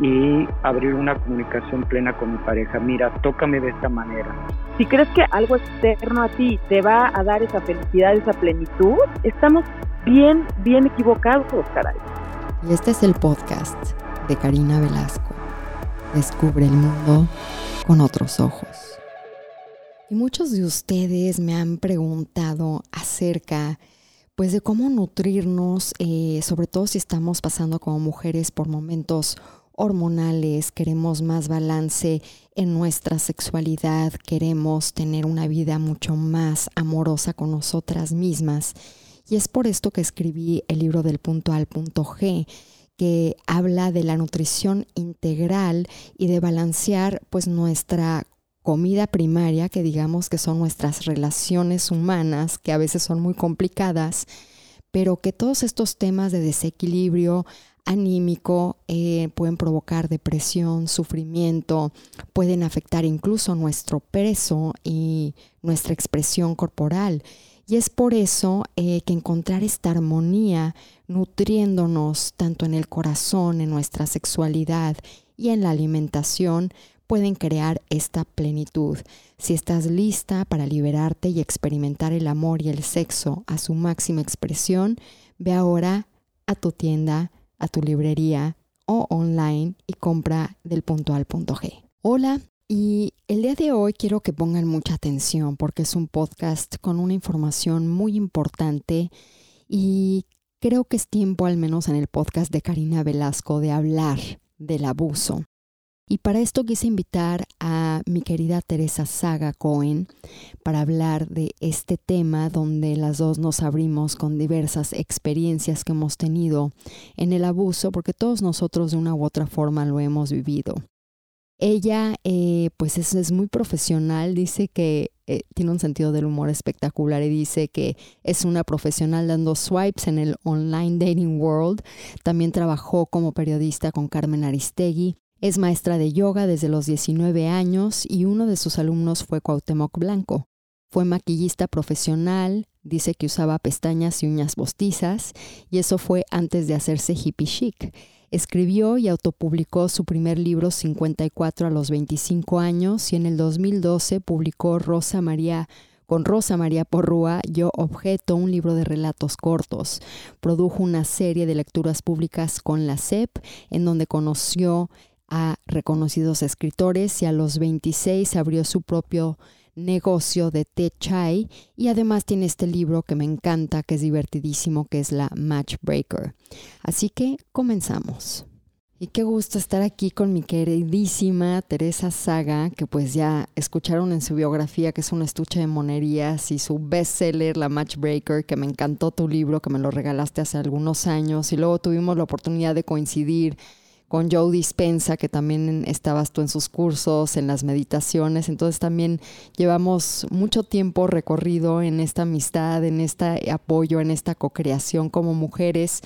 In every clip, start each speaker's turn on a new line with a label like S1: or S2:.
S1: Y abrir una comunicación plena con mi pareja. Mira, tócame de esta manera.
S2: Si crees que algo externo a ti te va a dar esa felicidad, esa plenitud, estamos bien, bien equivocados, caray.
S3: Y este es el podcast de Karina Velasco. Descubre el mundo con otros ojos. Y muchos de ustedes me han preguntado acerca pues de cómo nutrirnos, eh, sobre todo si estamos pasando como mujeres por momentos hormonales, queremos más balance en nuestra sexualidad, queremos tener una vida mucho más amorosa con nosotras mismas. Y es por esto que escribí el libro del punto al punto G, que habla de la nutrición integral y de balancear pues nuestra comida primaria, que digamos que son nuestras relaciones humanas, que a veces son muy complicadas, pero que todos estos temas de desequilibrio anímico eh, pueden provocar depresión, sufrimiento, pueden afectar incluso nuestro peso y nuestra expresión corporal. Y es por eso eh, que encontrar esta armonía, nutriéndonos tanto en el corazón, en nuestra sexualidad y en la alimentación, pueden crear esta plenitud. Si estás lista para liberarte y experimentar el amor y el sexo a su máxima expresión, ve ahora a tu tienda, a tu librería o online y compra del punto al punto G. Hola, y el día de hoy quiero que pongan mucha atención porque es un podcast con una información muy importante y creo que es tiempo, al menos en el podcast de Karina Velasco, de hablar del abuso. Y para esto quise invitar a mi querida Teresa Saga Cohen para hablar de este tema donde las dos nos abrimos con diversas experiencias que hemos tenido en el abuso, porque todos nosotros de una u otra forma lo hemos vivido. Ella, eh, pues es, muy profesional, dice que eh, tiene un sentido del humor espectacular y dice que es una profesional dando swipes en el online dating world. También trabajó como periodista con Carmen Aristegui es maestra de yoga desde los 19 años y uno de sus alumnos fue Cuauhtémoc Blanco. Fue maquillista profesional, dice que usaba pestañas y uñas postizas, y eso fue antes de hacerse hippie chic. Escribió y autopublicó su primer libro 54 a los 25 años y en el 2012 publicó Rosa María con Rosa María Porrúa, Yo Objeto, un libro de relatos cortos. Produjo una serie de lecturas públicas con la CEP, en donde conoció a reconocidos escritores y a los 26 abrió su propio negocio de té chai y además tiene este libro que me encanta, que es divertidísimo, que es la Matchbreaker. Así que comenzamos. Y qué gusto estar aquí con mi queridísima Teresa Saga, que pues ya escucharon en su biografía que es un estuche de monerías y su bestseller, La Matchbreaker, que me encantó tu libro, que me lo regalaste hace algunos años y luego tuvimos la oportunidad de coincidir con Joe Dispensa, que también estabas tú en sus cursos, en las meditaciones. Entonces también llevamos mucho tiempo recorrido en esta amistad, en este apoyo, en esta co-creación como mujeres.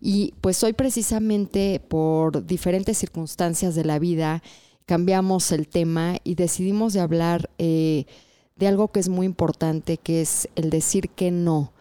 S3: Y pues hoy precisamente por diferentes circunstancias de la vida cambiamos el tema y decidimos de hablar eh, de algo que es muy importante, que es el decir que no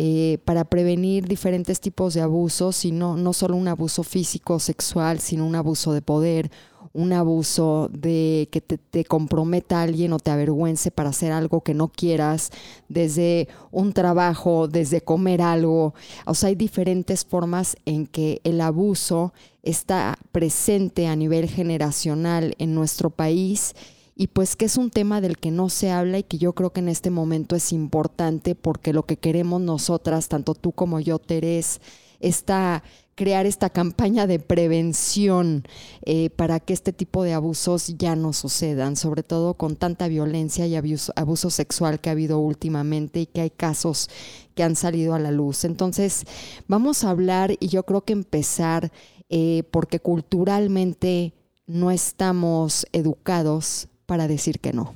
S3: eh, para prevenir diferentes tipos de abusos, y no, solo un abuso físico, sexual, sino un abuso de poder, un abuso de que te, te, comprometa alguien o te avergüence para hacer algo que no quieras, desde un trabajo, desde comer algo. O sea, hay diferentes formas en que el abuso está presente a nivel generacional en nuestro país y pues que es un tema del que no se habla y que yo creo que en este momento es importante porque lo que queremos nosotras, tanto tú como yo, Terés, está crear esta campaña de prevención eh, para que este tipo de abusos ya no sucedan, sobre todo con tanta violencia y abuso, abuso, sexual que ha habido últimamente y que hay casos que han salido a la luz. Entonces, vamos a hablar y yo creo que empezar eh, porque culturalmente no estamos educados para decir que no.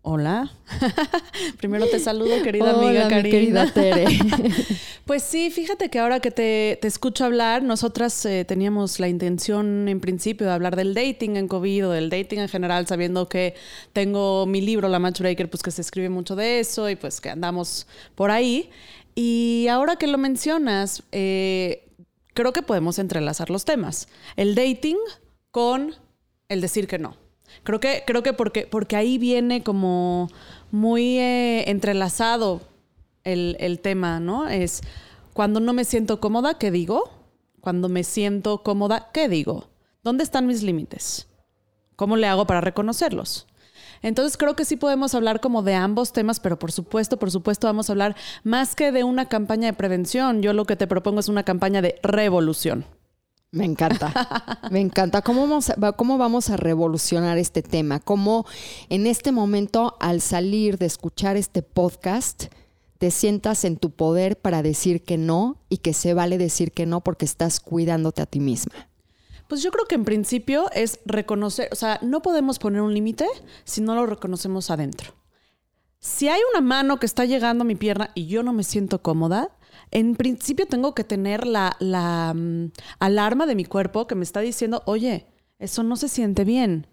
S4: Hola. Primero te saludo, querida
S3: Hola,
S4: amiga
S3: mi
S4: Karina.
S3: querida Tere.
S4: Pues sí, fíjate que ahora que te, te escucho hablar, nosotras eh, teníamos la intención en principio de hablar del dating en COVID o del dating en general, sabiendo que tengo mi libro, La Matchbreaker, pues que se escribe mucho de eso y pues que andamos por ahí. Y ahora que lo mencionas, eh, creo que podemos entrelazar los temas. El dating con el decir que no. Creo que, creo que porque, porque ahí viene como muy eh, entrelazado el, el tema, ¿no? Es cuando no me siento cómoda, ¿qué digo? Cuando me siento cómoda, ¿qué digo? ¿Dónde están mis límites? ¿Cómo le hago para reconocerlos? Entonces creo que sí podemos hablar como de ambos temas, pero por supuesto, por supuesto vamos a hablar más que de una campaña de prevención. Yo lo que te propongo es una campaña de revolución.
S3: Me encanta, me encanta. ¿Cómo vamos, a, ¿Cómo vamos a revolucionar este tema? ¿Cómo en este momento, al salir de escuchar este podcast, te sientas en tu poder para decir que no y que se vale decir que no porque estás cuidándote a ti misma?
S4: Pues yo creo que en principio es reconocer, o sea, no podemos poner un límite si no lo reconocemos adentro. Si hay una mano que está llegando a mi pierna y yo no me siento cómoda, en principio tengo que tener la, la um, alarma de mi cuerpo que me está diciendo, oye, eso no se siente bien.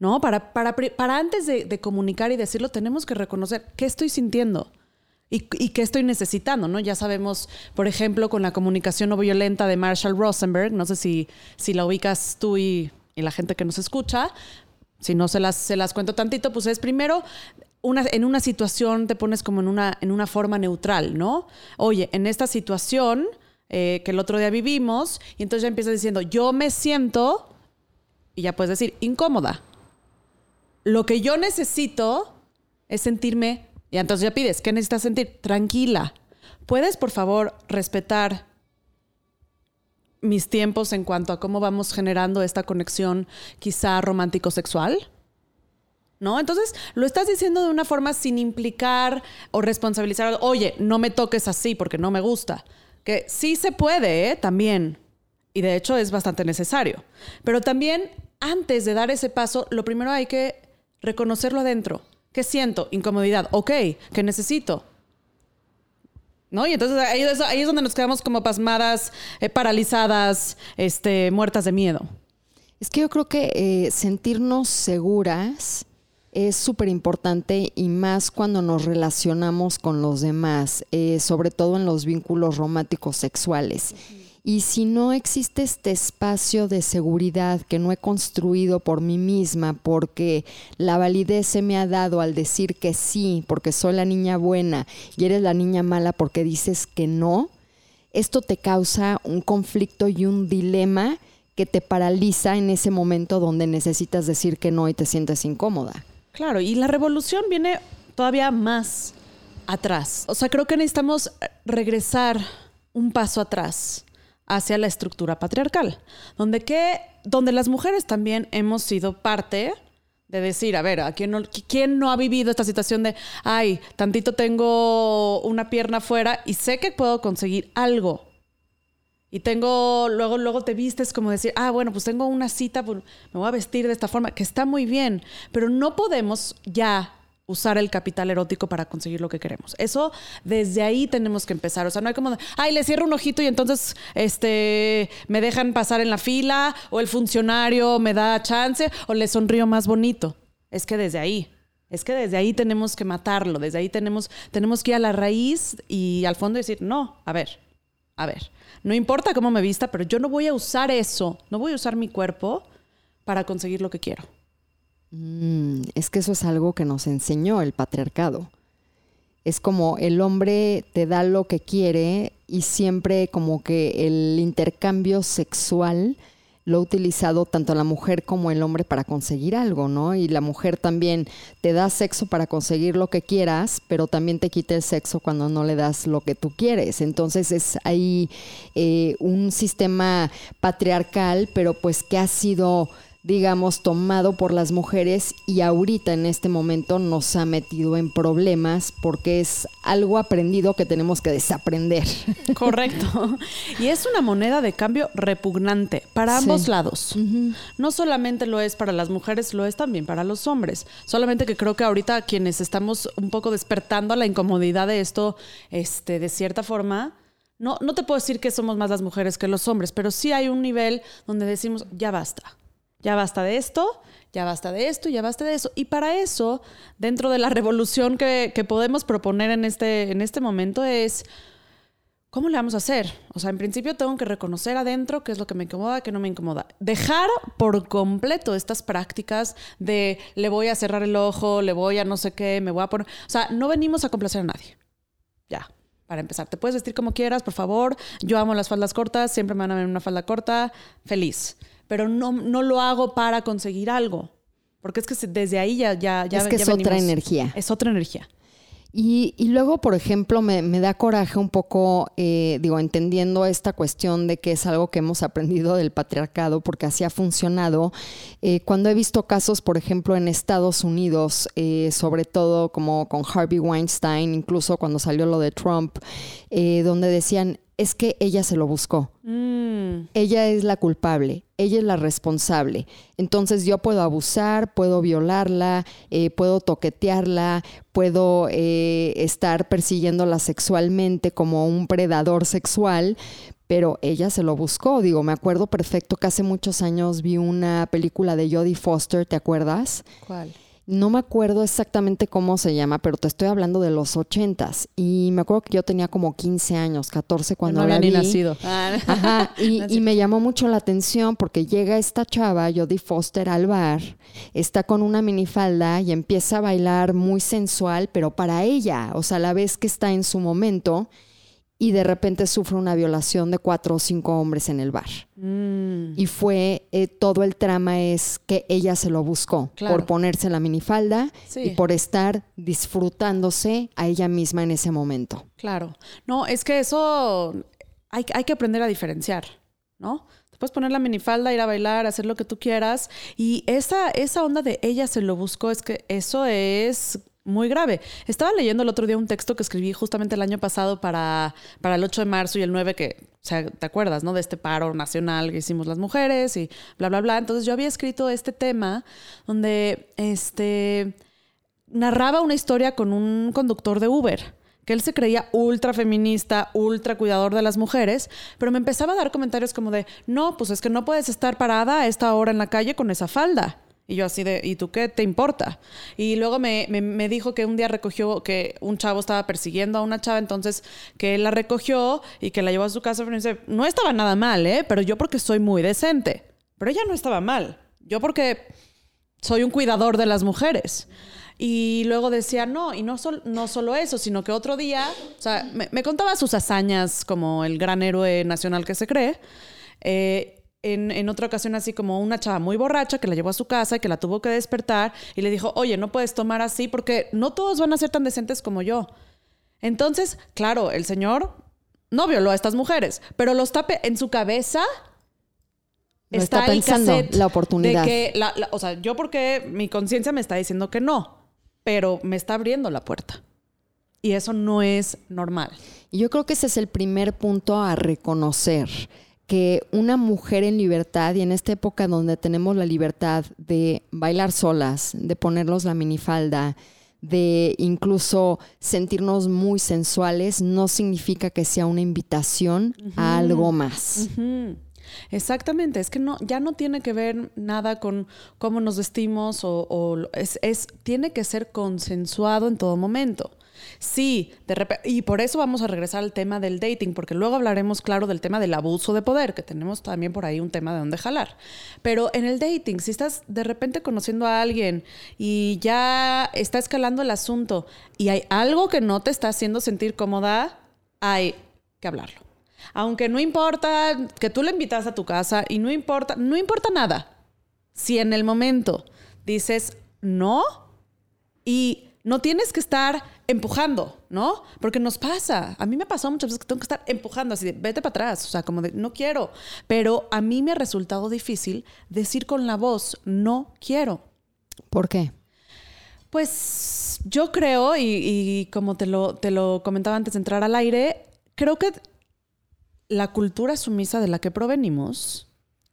S4: ¿No? Para, para, para antes de, comunicar y decirlo, tenemos que reconocer qué estoy sintiendo y, y, qué estoy necesitando, ¿no? Ya sabemos, por ejemplo, con la comunicación no violenta de Marshall Rosenberg, no sé si, si la ubicas tú y, y la gente que nos escucha, si no se las, se las cuento tantito, pues es primero en una situación te pones como en una, en una forma neutral, ¿no? Oye, en esta situación eh, que el otro día vivimos, y entonces ya empiezas diciendo, yo me siento, y ya puedes decir, incómoda. Lo que yo necesito es sentirme, y entonces ya pides, ¿qué necesitas sentir? Tranquila. ¿Puedes, por favor, respetar mis tiempos en cuanto a cómo vamos generando esta conexión quizá romántico-sexual? ¿No? Entonces lo estás diciendo de una forma sin implicar o responsabilizar, oye, no me toques así porque no me gusta. Que sí se puede, ¿eh? también. Y de hecho es bastante necesario. Pero también, antes de dar ese paso, lo primero hay que reconocerlo adentro. ¿Qué siento? Incomodidad. Ok, ¿qué necesito? ¿No? Y entonces ahí es, donde nos quedamos como pasmadas, eh, paralizadas, este, muertas de miedo.
S3: Es que yo creo que eh, sentirnos seguras es súper importante y más cuando nos relacionamos con los demás, eh, sobre todo en los vínculos románticos sexuales. Y si no existe este espacio de seguridad que no he construido por mí misma, porque la validez se me ha dado al decir que sí, porque soy la niña buena, y eres la niña mala porque dices que no, esto te causa un conflicto y un dilema que te paraliza en ese momento donde necesitas decir que no y te sientes incómoda.
S4: Claro, y la revolución viene todavía más atrás. O sea, creo que necesitamos regresar un paso atrás hacia la estructura patriarcal, donde, que, donde las mujeres también hemos sido parte de decir, a ver, ¿a quién, no, ¿quién no ha vivido esta situación de, ay, tantito tengo una pierna afuera y sé que puedo conseguir algo? Y tengo, luego, luego te vistes como decir, ah, bueno, pues tengo una cita, pues me voy a vestir de esta forma, que está muy bien, pero no podemos ya usar el capital erótico para conseguir lo que queremos. Eso desde ahí tenemos que empezar. O sea, no hay como, ay, le cierro un ojito y entonces este, me dejan pasar en la fila, o el funcionario me da chance, o le sonrío más bonito. Es que desde ahí. Es que desde ahí tenemos que matarlo, desde ahí tenemos, tenemos que ir a la raíz y al fondo decir, no, a ver, a ver, no importa cómo me vista, pero yo no voy a usar eso, no voy a usar mi cuerpo para conseguir lo que quiero.
S3: Mm, es que eso es algo que nos enseñó el patriarcado. Es como el hombre te da lo que quiere y siempre como que el intercambio sexual lo ha utilizado tanto la mujer como el hombre para conseguir algo, ¿no? Y la mujer también te da sexo para conseguir lo que quieras, pero también te quita el sexo cuando no le das lo que tú quieres. Entonces es ahí eh, un sistema patriarcal, pero pues que ha sido digamos, tomado por las mujeres y ahorita en este momento nos ha metido en problemas porque es algo aprendido que tenemos que desaprender.
S4: Correcto. Y es una moneda de cambio repugnante para ambos lados. No solamente lo es para las mujeres, lo es también para los hombres. Solamente que creo que ahorita quienes estamos un poco despertando a la incomodidad de esto, este, de cierta forma, no, no te puedo decir que somos más las mujeres que los hombres, pero sí hay un nivel donde decimos, ya basta ya basta de esto, ya basta de esto, ya basta de eso. Y para eso, dentro de la revolución que, podemos proponer en este, en este momento es, ¿cómo le vamos a hacer? O sea, en principio tengo que reconocer adentro qué es lo que me incomoda, qué no me incomoda. Dejar por completo estas prácticas de le voy a cerrar el ojo, le voy a no sé qué, me voy a poner... O sea, no venimos a complacer a nadie. Ya, para empezar. Te puedes vestir como quieras, por favor. Yo amo las faldas cortas, siempre me van a ver una falda corta, feliz pero no, no lo hago para conseguir algo. Porque es que desde ahí ya... ya, ya
S3: es que es otra energía.
S4: Es otra energía.
S3: Y, luego, por ejemplo, me, da coraje un poco, eh, digo, entendiendo esta cuestión de que es algo que hemos aprendido del patriarcado, porque así ha funcionado. Eh, cuando he visto casos, por ejemplo, en Estados Unidos, eh, sobre todo como con Harvey Weinstein, incluso cuando salió lo de Trump, donde decían, es que ella se lo buscó. Mm. Ella es la culpable, ella es la responsable. Entonces yo puedo abusar, puedo violarla, eh, puedo toquetearla, puedo eh, estar persiguiéndola sexualmente como un predador sexual, pero ella se lo buscó. Digo, me acuerdo perfecto que hace muchos años vi una película de Jodie Foster, ¿te acuerdas?
S4: ¿Cuál?
S3: No me acuerdo exactamente cómo se llama, pero te estoy hablando de los ochentas. Y me acuerdo que yo tenía como 15 años, 14 cuando
S4: no
S3: había
S4: ni nacido.
S3: Ajá, y, me llamó mucho la atención porque llega esta chava, Jodie Foster, al bar, está con una minifalda y empieza a bailar muy sensual, pero para ella, o sea, la vez que está en su momento y de repente sufre una violación de cuatro o cinco hombres en el bar. Mm. Y fue, eh, todo el trama es que ella se lo buscó por ponerse la minifalda y por estar disfrutándose a ella misma en ese momento.
S4: Claro. No, es que eso hay, hay que aprender a diferenciar, ¿no? Te puedes poner la minifalda, ir a bailar, hacer lo que tú quieras. Y esa, esa onda de ella se lo buscó, es que eso es muy grave. Estaba leyendo el otro día un texto que escribí justamente el año pasado para, para el 8 de marzo y el 9, que, o sea, ¿te acuerdas, no? De este paro nacional que hicimos las mujeres y bla, bla, bla. Entonces yo había escrito este tema donde, este, narraba una historia con un conductor de Uber que él se creía ultra feminista, ultra cuidador de las mujeres, pero me empezaba a dar comentarios como de, no, pues es que no puedes estar parada a esta hora en la calle con esa falda. Y yo así de, ¿y tú qué te importa? Y luego me, me, dijo que un día recogió, que un chavo estaba persiguiendo a una chava, entonces que él la recogió y que la llevó a su casa. Pero dice, no estaba nada mal, ¿eh? Pero yo porque soy muy decente. Pero ella no estaba mal. Yo porque soy un cuidador de las mujeres. Y luego decía, no, y no, no solo eso, sino que otro día, o sea, me, me contaba sus hazañas como el gran héroe nacional que se cree. Eh, en, otra ocasión así como una chava muy borracha que la llevó a su casa y que la tuvo que despertar y le dijo, oye, no puedes tomar así porque no todos van a ser tan decentes como yo. Entonces, claro, el señor no violó a estas mujeres, pero los tape en su cabeza.
S3: está, pensando la oportunidad.
S4: De que, o sea, yo porque mi conciencia me está diciendo que no, pero me está abriendo la puerta. Y eso no es normal.
S3: Yo creo que ese es el primer punto a reconocer que una mujer en libertad y en esta época donde tenemos la libertad de bailar solas, de ponernos la minifalda, de incluso sentirnos muy sensuales, no significa que sea una invitación a algo más.
S4: Exactamente, es que no, ya no tiene que ver nada con cómo nos vestimos o, es, es, tiene que ser consensuado en todo momento. Sí, de repente, y por eso vamos a regresar al tema del dating, porque luego hablaremos, claro, del tema del abuso de poder, que tenemos también por ahí un tema de dónde jalar. Pero en el dating, si estás de repente conociendo a alguien y ya está escalando el asunto y hay algo que no te está haciendo sentir cómoda, hay que hablarlo. Aunque no importa que tú le invitas a tu casa y no importa, no importa nada. Si en el momento dices no y no tienes que estar empujando, ¿no? Porque nos pasa. A mí me ha pasado muchas veces que tengo que estar empujando, así de, vete para atrás, o sea, como de, no quiero. Pero a mí me ha resultado difícil decir con la voz, no quiero.
S3: ¿Por qué?
S4: Pues yo creo, y, y como te lo, te lo comentaba antes de entrar al aire, creo que la cultura sumisa de la que provenimos,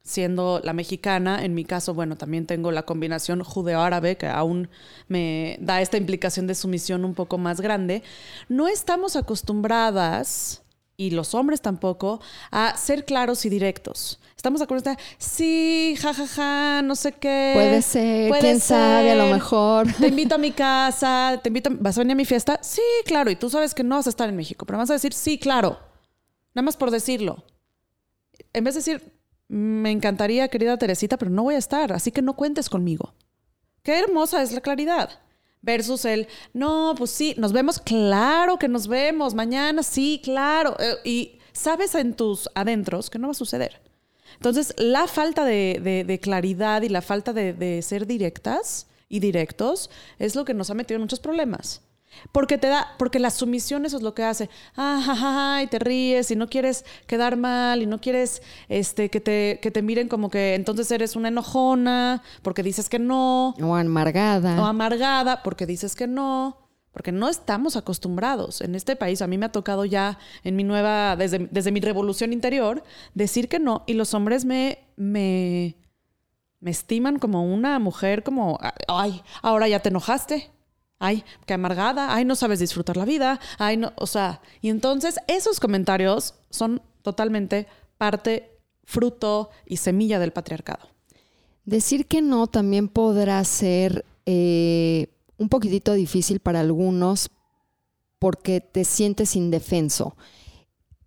S4: siendo la mexicana, en mi caso, bueno, también tengo la combinación judeo-árabe, que aún me da esta implicación de sumisión un poco más grande, no estamos acostumbradas, y los hombres tampoco, a ser claros y directos. Estamos acostumbrados a, sí, jajaja, ja, ja, no sé qué.
S3: Puede ser, puede quién ser. sabe, a lo mejor.
S4: Te invito a mi casa, te invito, a, ¿vas a venir a mi fiesta? Sí, claro, y tú sabes que no vas a estar en México, pero vas a decir, sí, claro. Nada más por decirlo. En vez de decir, me encantaría, querida Teresita, pero no voy a estar, así que no cuentes conmigo. Qué hermosa es la claridad. Versus el, no, pues sí, nos vemos, claro que nos vemos, mañana, sí, claro. Eh, y sabes en tus adentros que no va a suceder. Entonces, la falta de, claridad y la falta de, de ser directas y directos es lo que nos ha metido en muchos problemas. Porque te da, porque la sumisión eso es lo que hace. Ah, y te ríes y no quieres quedar mal y no quieres este, que, te, que te miren como que entonces eres una enojona porque dices que no.
S3: O amargada.
S4: O amargada porque dices que no. Porque no estamos acostumbrados en este país. A mí me ha tocado ya en mi nueva, desde, desde mi revolución interior, decir que no. Y los hombres me, me, me estiman como una mujer, como, ay, ahora ya te enojaste ay, qué amargada, ay, no sabes disfrutar la vida, ay, no, o sea, y entonces esos comentarios son totalmente parte, fruto y semilla del patriarcado.
S3: Decir que no también podrá ser eh, un poquitito difícil para algunos porque te sientes indefenso.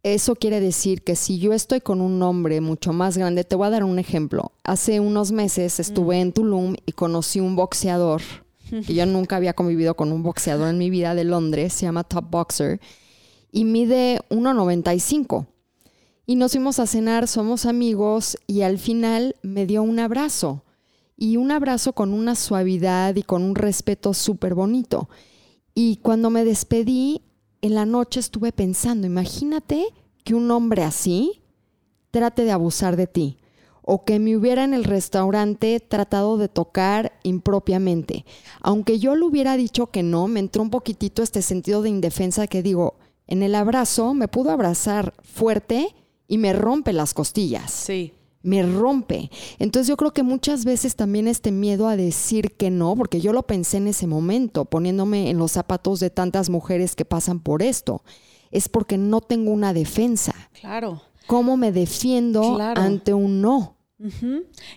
S3: Eso quiere decir que si yo estoy con un hombre mucho más grande, te voy a dar un ejemplo. Hace unos meses estuve mm. en Tulum y conocí un boxeador que yo nunca había convivido con un boxeador en mi vida de Londres, se llama Top Boxer, y mide 1,95. Y nos fuimos a cenar, somos amigos, y al final me dio un abrazo. Y un abrazo con una suavidad y con un respeto súper bonito. Y cuando me despedí, en la noche estuve pensando, imagínate que un hombre así trate de abusar de ti o que me hubiera en el restaurante tratado de tocar impropiamente. Aunque yo le hubiera dicho que no, me entró un poquitito este sentido de indefensa que digo, en el abrazo me pudo abrazar fuerte y me rompe las costillas.
S4: Sí.
S3: Me rompe. Entonces yo creo que muchas veces también este miedo a decir que no, porque yo lo pensé en ese momento, poniéndome en los zapatos de tantas mujeres que pasan por esto, es porque no tengo una defensa.
S4: Claro
S3: cómo me defiendo ante un no.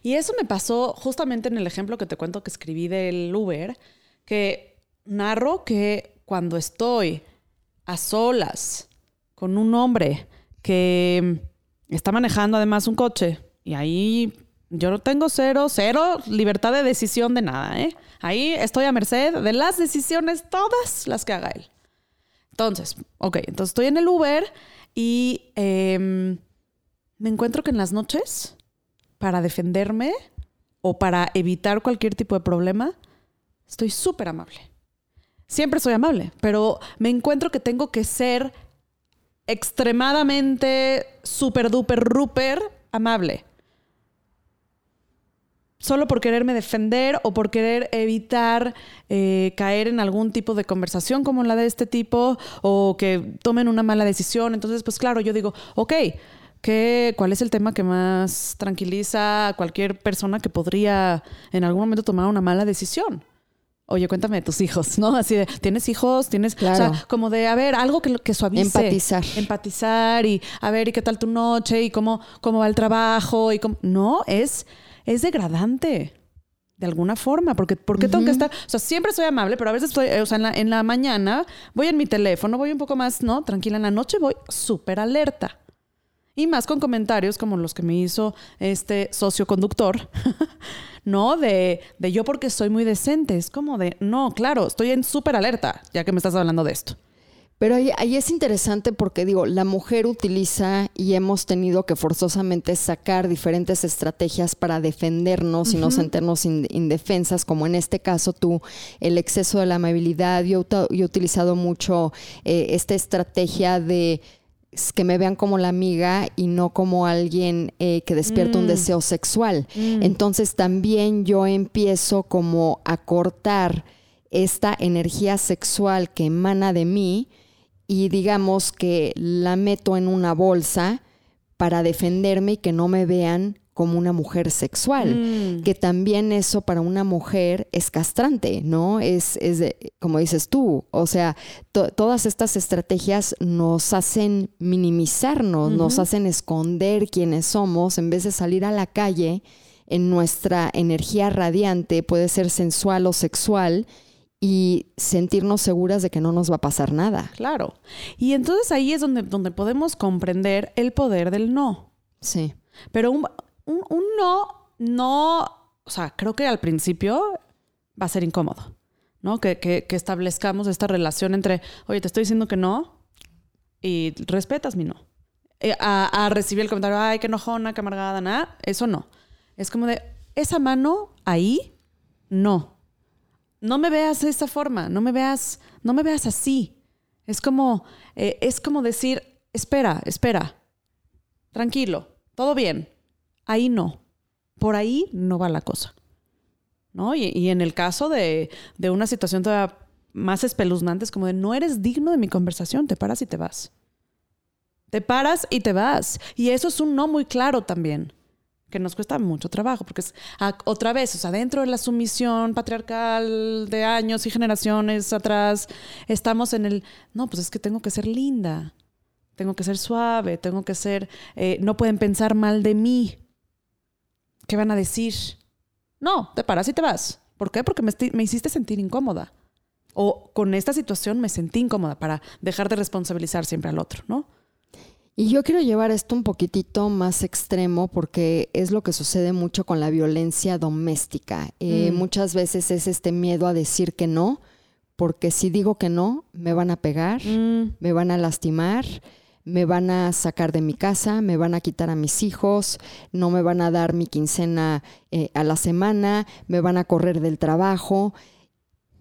S4: Y eso me pasó justamente en el ejemplo que te cuento que escribí del Uber, que narro que cuando estoy a solas con un hombre que está manejando además un coche y ahí yo no tengo cero, cero libertad de decisión de nada, ¿eh? Ahí estoy a merced de las decisiones, todas las que haga él. Entonces, ok, entonces estoy en el Uber y em, me encuentro que en las noches, para defenderme o para evitar cualquier tipo de problema, estoy súper amable. Siempre soy amable, pero me encuentro que tengo que ser extremadamente súper duper ruper amable. Solo por quererme defender o por querer evitar eh, caer en algún tipo de conversación como la de este tipo o que tomen una mala decisión. Entonces, pues claro, yo digo, ok, ¿Cuál es el tema que más tranquiliza a cualquier persona que podría en algún momento tomar una mala decisión? Oye, cuéntame de tus hijos, ¿no? Así de, ¿tienes hijos? ¿Tienes...? Claro. O sea, como de, a ver, algo que, que suavice.
S3: Empatizar.
S4: Empatizar y, a ver, ¿y qué tal tu noche? ¿Y cómo, cómo va el trabajo? y cómo... No, es, es degradante de alguna forma, porque ¿por qué tengo que estar? O sea, siempre soy amable, pero a veces estoy, o sea, en la, en la mañana voy en mi teléfono, voy un poco más, ¿no? Tranquila, en la noche voy súper alerta. Y más con comentarios como los que me hizo este socio conductor, ¿no? De, de yo porque soy muy decente. Es como de, no, claro, estoy en súper alerta, ya que me estás hablando de esto.
S3: Pero ahí, ahí es interesante porque digo, la mujer utiliza y hemos tenido que forzosamente sacar diferentes estrategias para defendernos y no sentirnos in- indefensas, como en este caso tú, el exceso de la amabilidad. Yo, he utilizado mucho eh, esta estrategia de que me vean como la amiga y no como alguien eh, que despierta un deseo sexual. Entonces también yo empiezo como a cortar esta energía sexual que emana de mí y digamos que la meto en una bolsa para defenderme y que no me vean como una mujer sexual,
S4: Mm.
S3: que también eso para una mujer es castrante, ¿no? Es, es como dices tú, o sea, to- todas estas estrategias nos hacen minimizarnos, nos hacen esconder quiénes somos en vez de salir a la calle en nuestra energía radiante, puede ser sensual o sexual, y sentirnos seguras de que no nos va a pasar nada.
S4: Claro. Y entonces ahí es donde, donde podemos comprender el poder del no.
S3: Sí.
S4: Pero un, un- un no, no, o sea, creo que al principio va a ser incómodo, ¿no? Que, que- establezcamos esta relación entre, oye, te estoy diciendo que no y respetas mi no. Eh, a, recibir el comentario, ay, qué enojona, qué amargada, nada, eso no. Es como de, esa mano ahí, no. No me veas de esta forma, no me veas, no me veas así. Es como, eh, es como decir, espera, espera, tranquilo, todo bien. Ahí no. Por ahí no va la cosa. ¿No? Y, en el caso de, de una situación todavía más espeluznante, es como de no eres digno de mi conversación, te paras y te vas. Te paras y te vas. Y eso es un no muy claro también, que nos cuesta mucho trabajo, porque es otra vez, o sea, dentro de la sumisión patriarcal de años y generaciones atrás, estamos en el, no, pues es que tengo que ser linda, tengo que ser suave, tengo que ser, eh, no pueden pensar mal de mí. ¿Qué van a decir? No, te paras y te vas. ¿Por qué? Porque me, hiciste sentir incómoda. O con esta situación me sentí incómoda para dejar de responsabilizar siempre al otro, ¿no?
S3: Y yo quiero llevar esto un poquitito más extremo porque es lo que sucede mucho con la violencia doméstica. Eh,
S4: Mm.
S3: Muchas veces es este miedo a decir que no, porque si digo que no, me van a pegar,
S4: Mm,
S3: me van a lastimar, me van a sacar de mi casa, me van a quitar a mis hijos, no me van a dar mi quincena eh, a la semana, me van a correr del trabajo.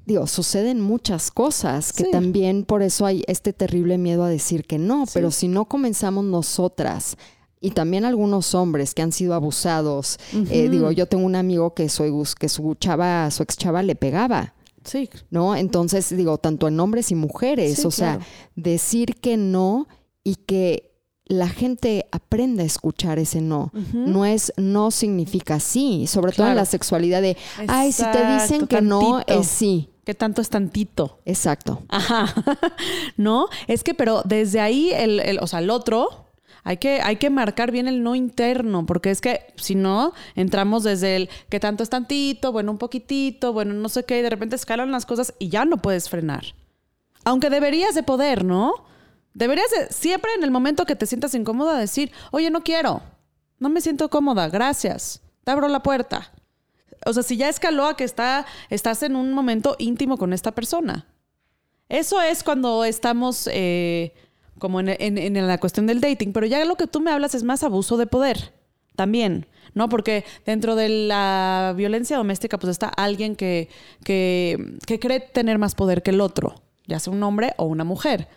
S3: Digo, suceden muchas cosas que
S4: Sí.
S3: también por eso hay este terrible miedo a decir que no,
S4: Sí.
S3: pero si no comenzamos nosotras y también algunos hombres que han sido abusados, eh, digo, yo tengo un amigo que su, que su chava, su ex chava le pegaba.
S4: sí,
S3: ¿no? Entonces, digo, tanto en hombres y mujeres,
S4: Sí,
S3: o sea, decir que no y que la gente aprenda a escuchar ese no. No es no significa sí, sobre todo en la sexualidad de, ay, si te dicen que no, es sí.
S4: ¿Qué tanto es tantito?
S3: Exacto.
S4: Ajá. ¿No? Es que, pero desde ahí, el, el- o sea, el otro, hay que, hay que marcar bien el no interno, porque es que si no, entramos desde el que tanto es tantito, bueno, un poquitito, bueno, no sé qué, y de repente escalan las cosas y ya no puedes frenar. Aunque deberías de poder, ¿no? Deberías de, siempre en el momento que te sientas incómoda, decir, oye, no quiero, no me siento cómoda, gracias, te abro la puerta. O sea, si ya escaló a que está, estás en un momento íntimo con esta persona. Eso es cuando estamos eh, como en, en- en la cuestión del dating, pero ya lo que tú me hablas es más abuso de poder también, ¿no? Porque dentro de la violencia doméstica pues está alguien que, que, que cree tener más poder que el otro, ya sea un hombre o una mujer.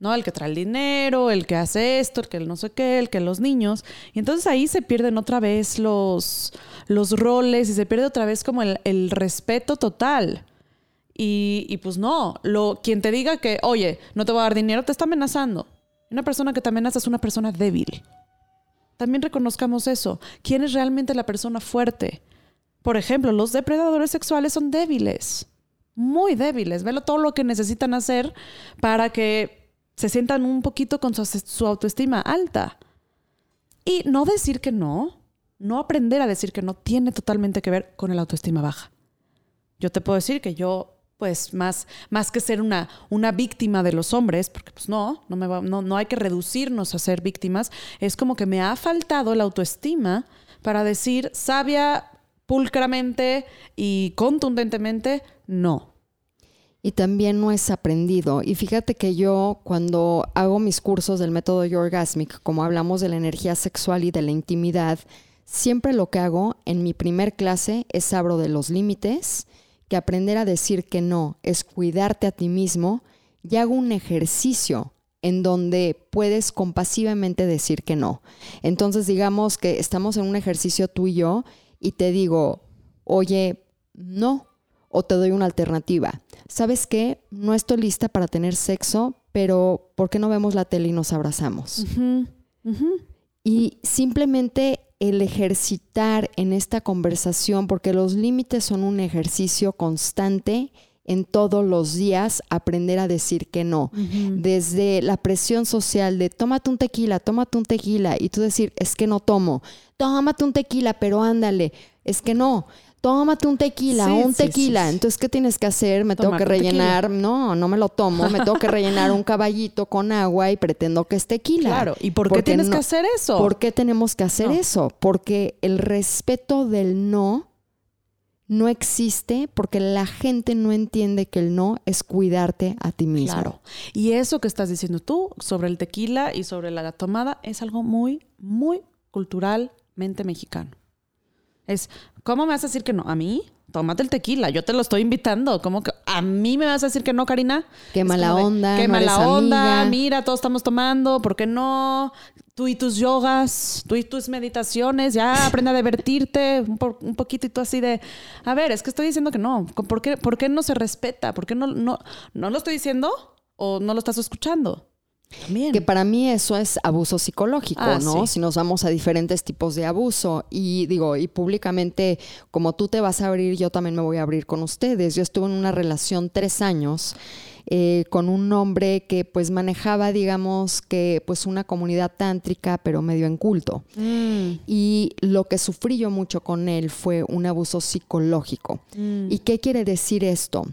S4: ¿No? El que trae el dinero, el que hace esto, el que no sé qué, el que los niños. Y entonces ahí se pierden otra vez los, roles y se pierde otra vez como el, el respeto total. Y, y pues no, lo, quien te diga que, oye, no te voy a dar dinero, te está amenazando. Una persona que te amenaza es una persona débil. También reconozcamos eso. ¿Quién es realmente la persona fuerte? Por ejemplo, los depredadores sexuales son débiles, muy débiles. Velo todo lo que necesitan hacer para que se sientan un poquito con su, autoestima alta. Y no decir que no, no aprender a decir que no, tiene totalmente que ver con el autoestima baja. Yo te puedo decir que yo, pues, más, más que ser una, una víctima de los hombres, porque pues no, no, me va- no, no hay que reducirnos a ser víctimas, es como que me ha faltado la autoestima para decir sabia, pulcramente y contundentemente, no.
S3: Y también no es aprendido. Y fíjate que yo cuando hago mis cursos del método Yorgasmic, como hablamos de la energía sexual y de la intimidad, siempre lo que hago en mi primer clase es abro de los límites, que aprender a decir que no es cuidarte a ti mismo y hago un ejercicio en donde puedes compasivamente decir que no. Entonces digamos que estamos en un ejercicio tú y yo y te digo, oye, no, o te doy una alternativa. ¿Sabes qué? No estoy lista para tener sexo, pero ¿por qué no vemos la tele y nos abrazamos? Y simplemente el ejercitar en esta conversación, porque los límites son un ejercicio constante en todos los días aprender a decir que no. Desde la presión social de tómate un tequila, tómate un tequila, y tú decir, es que no tomo, tómate un tequila, pero ándale, es que no tómate un tequila, un tequila. Entonces, ¿qué tienes que hacer? Me tengo que rellenar, no, no me lo tomo, me tengo que rellenar un caballito con agua y pretendo que es tequila.
S4: Claro, ¿y por qué tienes que hacer eso?
S3: ¿Por qué tenemos que hacer eso? Porque el respeto del no no existe porque la gente no entiende que el no es cuidarte a ti mismo. Claro.
S4: Y eso que estás diciendo tú sobre el tequila y sobre la tomada es algo muy, muy culturalmente mexicano. Es, ¿cómo me vas a decir que no? ¿A mí? Tómate el tequila, yo te lo estoy invitando. ¿Cómo que a mí me vas a decir que no, Karina?
S3: Qué mala onda.
S4: Qué mala onda. Mira, todos estamos tomando, ¿por qué no? Tú y tus yogas, tú y tus meditaciones, ya aprende a divertirte un, un poquito y tú así de, a ver, es que estoy diciendo que no. ¿Por qué, por qué no se respeta? ¿Por qué no, no, no lo estoy diciendo o no lo estás escuchando?
S3: Que para mí eso es abuso psicológico, ah, ¿no? Si nos vamos a diferentes tipos de abuso. Y digo, y públicamente, como tú te vas a abrir, yo también me voy a abrir con ustedes. Yo estuve en una relación tres años eh, con un hombre que pues manejaba, digamos, que pues una comunidad tántrica, pero medio en culto. Mm. Y lo que sufrí yo mucho con él fue un abuso psicológico. Mm. ¿Y qué quiere decir esto?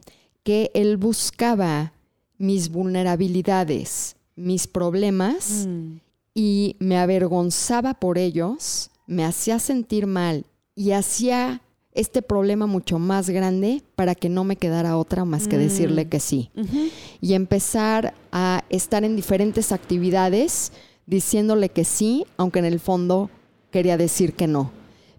S3: Que él buscaba mis vulnerabilidades mis problemas mm. y me avergonzaba por ellos, me hacía sentir mal y hacía este problema mucho más grande para que no me quedara otra más que decirle mm. que sí. Y empezar a estar en diferentes actividades diciéndole que sí, aunque en el fondo quería decir que no.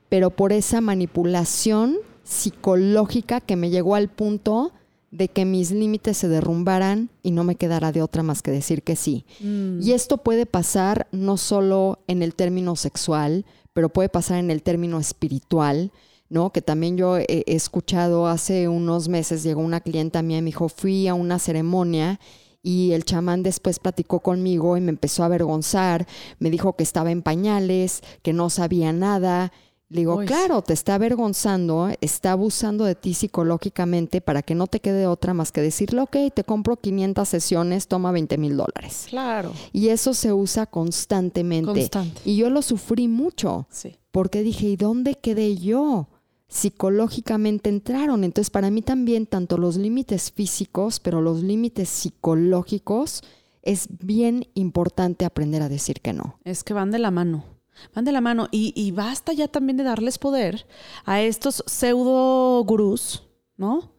S3: Pero por esa manipulación psicológica que me llegó al punto de que mis límites se derrumbaran y no me quedara de otra más que decir que sí. Mm. Y esto puede pasar no solo en el término sexual, pero puede pasar en el término espiritual, ¿no? Que también yo he, escuchado hace unos meses, llegó una clienta mía y me dijo, fui a una ceremonia y el chamán después platicó conmigo y me empezó a avergonzar, me dijo que estaba en pañales, que no sabía nada, le digo, claro, te está avergonzando, está abusando de ti psicológicamente para que no te quede otra más que decirle, ok, te compro 500 sesiones, toma 20 mil dólares.
S4: Claro.
S3: Y eso se usa constantemente. Constante. Y yo lo sufrí mucho. Sí. Porque dije, ¿y dónde quedé yo? Psicológicamente entraron. Entonces, para mí también, tanto los límites físicos, pero los límites psicológicos, es bien importante aprender a decir que no.
S4: Es que van de la mano. Van de la mano. Y, basta ya también de darles poder a estos pseudo gurús, ¿no?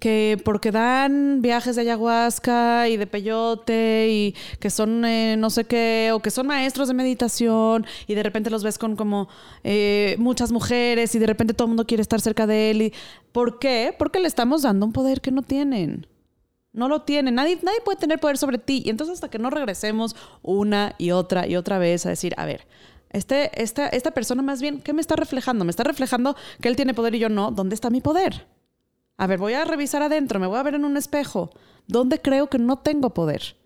S4: que porque dan viajes de ayahuasca y de peyote y que son eh, no sé qué, o que son maestros de meditación y de repente los ves con como eh, muchas mujeres y de repente todo el mundo quiere estar cerca de él. Y, ¿Por qué? Porque le estamos dando un poder que no tienen. No lo tienen. Nadie, nadie puede tener poder sobre ti. Y entonces hasta que no regresemos una y otra y otra vez a decir, a ver, este, esta, esta persona más bien, ¿qué me está reflejando? Me está reflejando que él tiene poder y yo no. ¿Dónde está mi poder? A ver, voy a revisar adentro, me voy a ver en un espejo. ¿Dónde creo que no tengo poder?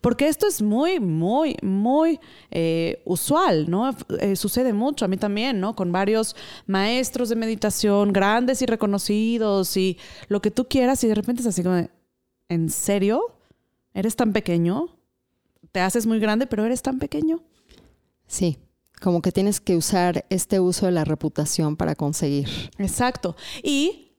S4: Porque esto es muy, muy, muy eh, usual, ¿no? Eh, sucede mucho, a mí también, ¿no? Con varios maestros de meditación, grandes y reconocidos y lo que tú quieras, y de repente es así como, ¿en serio? ¿Eres tan pequeño? Te haces muy grande, pero eres tan pequeño.
S3: Sí, como que tienes que usar este uso de la reputación para conseguir.
S4: Exacto. Y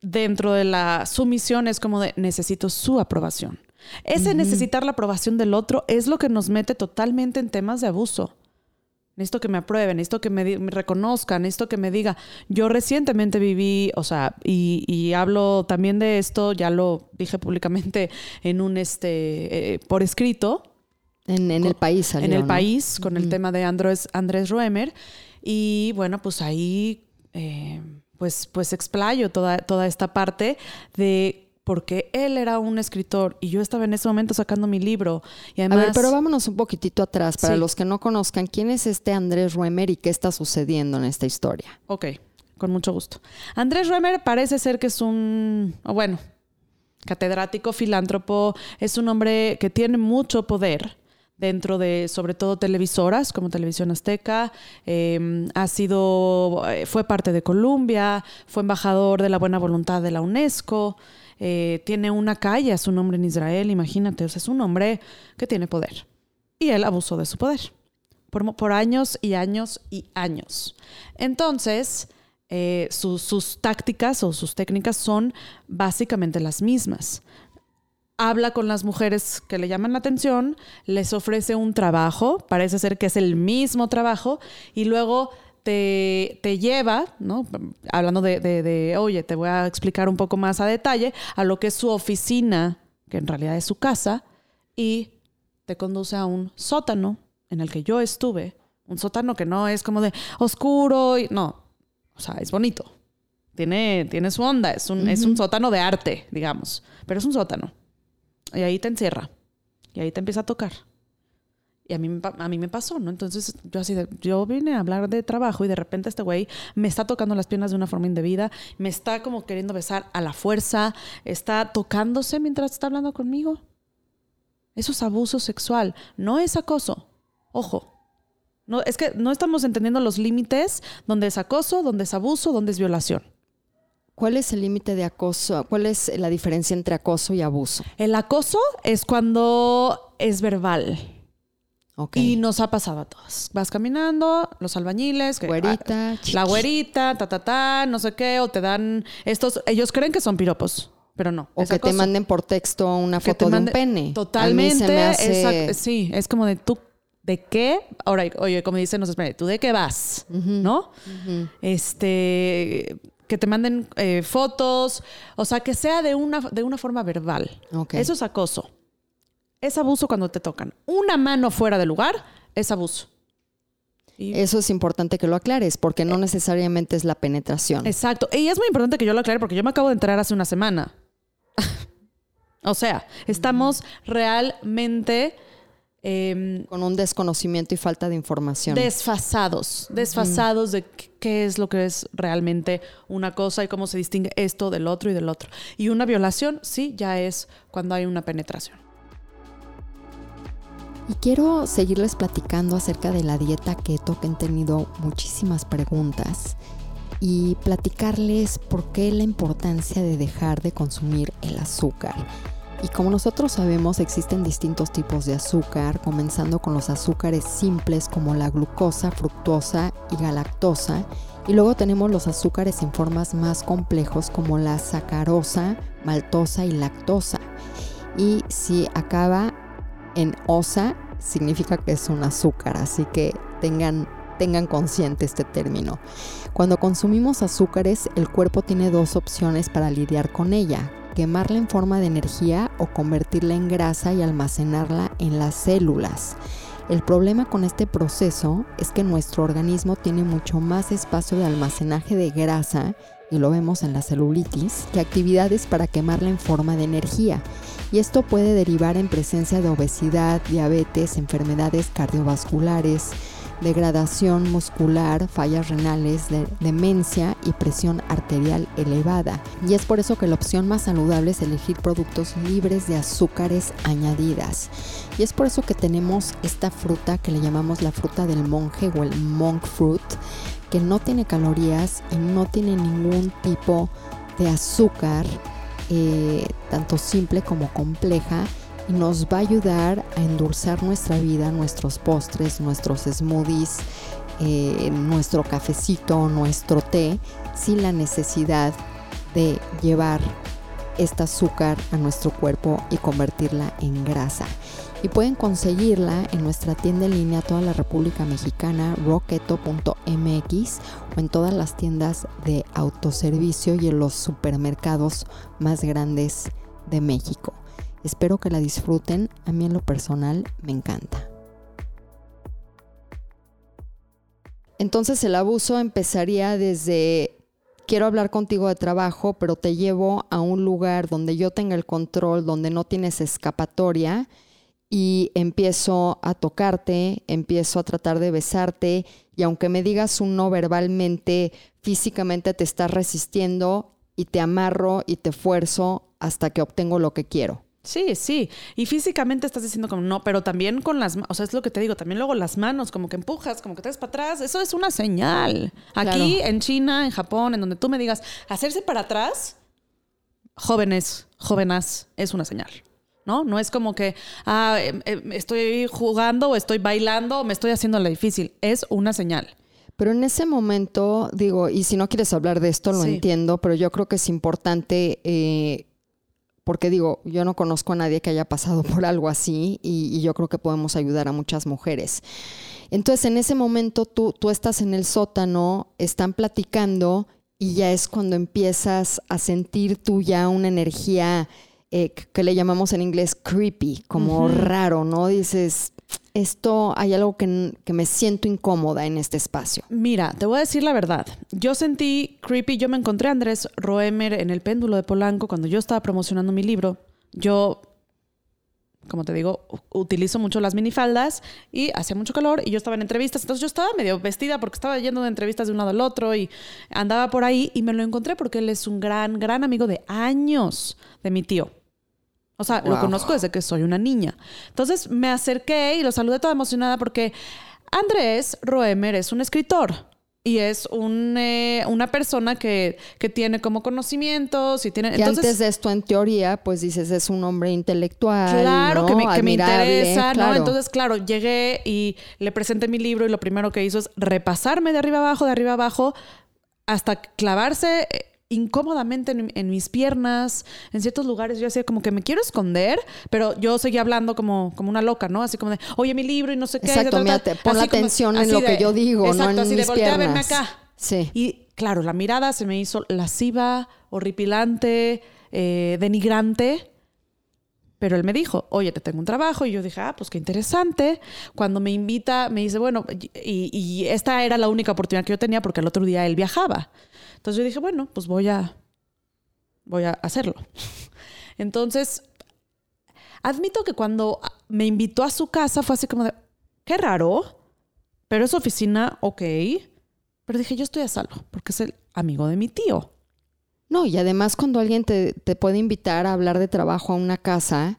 S4: dentro de la sumisión es como de necesito su aprobación. Ese necesitar la aprobación del otro es lo que nos mete totalmente en temas de abuso. Necesito que me aprueben, necesito que me, reconozcan, necesito que me diga. Yo recientemente viví, o sea, y, y hablo también de esto, ya lo dije públicamente en un, este, eh, por escrito,
S3: En, en el país salió,
S4: en el
S3: ¿no?
S4: país con el tema de Andrés, Andrés Roemer. Y bueno, pues ahí eh, pues, pues explayo toda, toda esta parte de porque él era un escritor y yo estaba en ese momento sacando mi libro. Y
S3: A
S4: además,
S3: ver, pero vámonos un poquitito atrás para
S4: Sí.
S3: los que no conozcan quién es este Andrés Ruemer y qué está sucediendo en esta historia.
S4: Ok, con mucho gusto. Andrés Roemer parece ser que es un, bueno, catedrático, filántropo, es un hombre que tiene mucho poder dentro de, sobre todo, televisoras como Televisión Azteca. Eh, ha sido, eh, fue parte de Columbia, fue embajador de la buena voluntad de la UNESCO. eh, tiene una calle a su nombre en Israel, imagínate, o es un hombre que tiene poder. Y él abusó de su poder por, por años y años y años. Entonces, eh, sus tácticas o sus técnicas son básicamente las mismas. Habla con las mujeres que le llaman la atención, les ofrece un trabajo, parece ser que es el mismo trabajo, y luego te, te lleva, ¿no? Hablando de, de- de, oye, te voy a explicar un poco más a detalle, a lo que es su oficina, que en realidad es su casa, y te conduce a un sótano en el que yo estuve. Un sótano que no es como de oscuro y no. O sea, es bonito. Tiene, tiene su onda. Es un, es un sótano de arte, digamos. Pero es un sótano. Y ahí te encierra. Y ahí te empieza a tocar. Y a mí, a mí me pasó, ¿no? Entonces yo así de, yo vine a hablar de trabajo y de repente este güey me está tocando las piernas de una forma indebida, me está como queriendo besar a la fuerza, está tocándose mientras está hablando conmigo. Eso es abuso sexual, no es acoso. Ojo. No, es que no estamos entendiendo los límites donde es acoso, donde es abuso, donde es violación.
S3: ¿Cuál es el límite de acoso? ¿Cuál es la diferencia entre acoso y abuso?
S4: El acoso es cuando es verbal.
S3: Ok.
S4: Y nos ha pasado a todos. Vas caminando, los albañiles, que,
S3: Güerita,
S4: ah, la güerita, ta, ta, ta, no sé qué, o te dan estos, ellos creen que son piropos, pero no.
S3: o que te manden por texto una
S4: Que
S3: foto de un pene.
S4: Totalmente.
S3: A mí se me hace-
S4: exacto, sí, es como de tú, ¿de qué? Ahora, oye, como dicen, no sé, ¿tú de qué vas? ¿No? Este, que te manden eh, fotos, o sea, que sea de una, de una forma verbal. Eso es acoso. Es abuso cuando te tocan. Una mano fuera de lugar es abuso. Y-
S3: Eso es importante que lo aclares, porque
S4: Eh,
S3: no necesariamente es la penetración.
S4: Exacto. Y es muy importante que yo lo aclare porque yo me acabo de enterar hace una semana. o sea, estamos realmente em,
S3: Con un desconocimiento y falta de información.
S4: desfasados, desfasados de qué- qué es lo que es realmente una cosa y cómo se distingue esto del otro y del otro. Y una violación, sí, ya es cuando hay una penetración.
S3: Y quiero seguirles platicando acerca de la dieta keto, que han tenido muchísimas preguntas, y platicarles por qué la importancia de dejar de consumir el azúcar. Y como nosotros sabemos, existen distintos tipos de azúcar, comenzando con los azúcares simples como la glucosa, fructosa y galactosa. Y luego tenemos los azúcares en formas más complejos como la sacarosa, maltosa y lactosa. Y si acaba en osa, significa que es un azúcar, así que tengan, tengan consciente este término. Cuando consumimos azúcares, el cuerpo tiene dos opciones para lidiar con ella, quemarla en forma de energía o convertirla en grasa y almacenarla en las células. El problema con este proceso es que nuestro organismo tiene mucho más espacio de almacenaje de grasa, y lo vemos en la celulitis, que actividades para quemarla en forma de energía. Y esto puede derivar en presencia de obesidad, diabetes, enfermedades cardiovasculares, degradación muscular, fallas renales, de- demencia y presión arterial elevada. Y es por eso que la opción más saludable es elegir productos libres de azúcares añadidas. Y es por eso que tenemos esta fruta que le llamamos la fruta del monje o el monk fruit, que no tiene calorías y no tiene ningún tipo de azúcar, eh, tanto simple como compleja, y nos va a ayudar a endulzar nuestra vida, nuestros postres, nuestros smoothies, eh, nuestro cafecito, nuestro té, sin la necesidad de llevar esta azúcar a nuestro cuerpo y convertirla en grasa. Y pueden conseguirla en nuestra tienda en línea toda la República Mexicana, roqueto.mx o en todas las tiendas de autoservicio y en los supermercados más grandes de México. Espero que la disfruten, a mí en lo personal me encanta. Entonces el abuso empezaría desde quiero hablar contigo de trabajo, pero te llevo a un lugar donde yo tenga el control, donde no tienes escapatoria y empiezo a tocarte, empiezo a tratar de besarte y aunque me digas un no verbalmente, físicamente te estás resistiendo y te amarro y te fuerzo hasta que obtengo lo que quiero.
S4: Sí, sí. Y físicamente estás diciendo como no, pero también con las manos, o sea, es lo que te digo, también luego las manos, como que empujas, como que te das para atrás, eso es una señal. Aquí, en China, en Japón, en donde tú me digas, hacerse para atrás, jóvenes, jóvenes, es una señal. ¿No? No es como que ah, em, em, estoy jugando o estoy bailando o me estoy haciendo la difícil. Es una señal.
S3: Pero en ese momento, digo, y si no quieres hablar de esto, lo entiendo, pero yo creo que es importante eh, porque digo, yo no conozco a nadie que haya pasado por algo así y, yo creo que podemos ayudar a muchas mujeres. Entonces, en ese momento tú, tú estás en el sótano, están platicando y ya es cuando empiezas a sentir tú ya una energía eh, que le llamamos en inglés creepy, como raro, ¿no? Dices, esto hay algo que, me siento incómoda en este espacio.
S4: Mira, te voy a decir la verdad. Yo sentí creepy. Yo me encontré a Andrés Roemer en el péndulo de Polanco cuando yo estaba promocionando mi libro. Yo, como te digo, utilizo mucho las minifaldas y hacía mucho calor y yo estaba en entrevistas. Entonces yo estaba medio vestida porque estaba yendo de entrevistas de un lado al otro y andaba por ahí y me lo encontré porque él es un gran, gran amigo de años de mi tío. O sea, lo conozco desde que soy una niña. Entonces me acerqué y lo saludé toda emocionada porque Andrés Roemer es un escritor y es un, eh, una persona que, tiene como conocimientos y tiene...
S3: Y antes de esto, en teoría, pues dices, es un hombre intelectual,
S4: Claro, que, me, que me, interesa, ¿no? Entonces, claro, llegué y le presenté mi libro y lo primero que hizo es repasarme de arriba abajo, de arriba abajo, hasta clavarse eh, incómodamente en, mis piernas, en ciertos lugares. Yo hacía como que me quiero esconder, pero yo seguía hablando como, como una loca, ¿no? Así como de, oye, mi libro y no sé qué.
S3: Exacto, pon la atención en lo que yo digo, no en
S4: así
S3: mis
S4: de verme acá.
S3: Sí.
S4: Y claro, la mirada se me hizo lasciva, horripilante, eh, denigrante. Pero él me dijo, oye, te tengo un trabajo. Y yo dije, ah, pues qué interesante. Cuando me invita, me dice, bueno, y, esta era la única oportunidad que yo tenía porque el otro día él viajaba. Entonces yo dije, bueno, pues voy a, voy a hacerlo. Entonces, admito que cuando me invitó a su casa fue así como de, qué raro, pero es oficina, ok. Pero dije, yo estoy a salvo, porque es el amigo de mi tío.
S3: No, y además cuando alguien te, te, puede invitar a hablar de trabajo a una casa,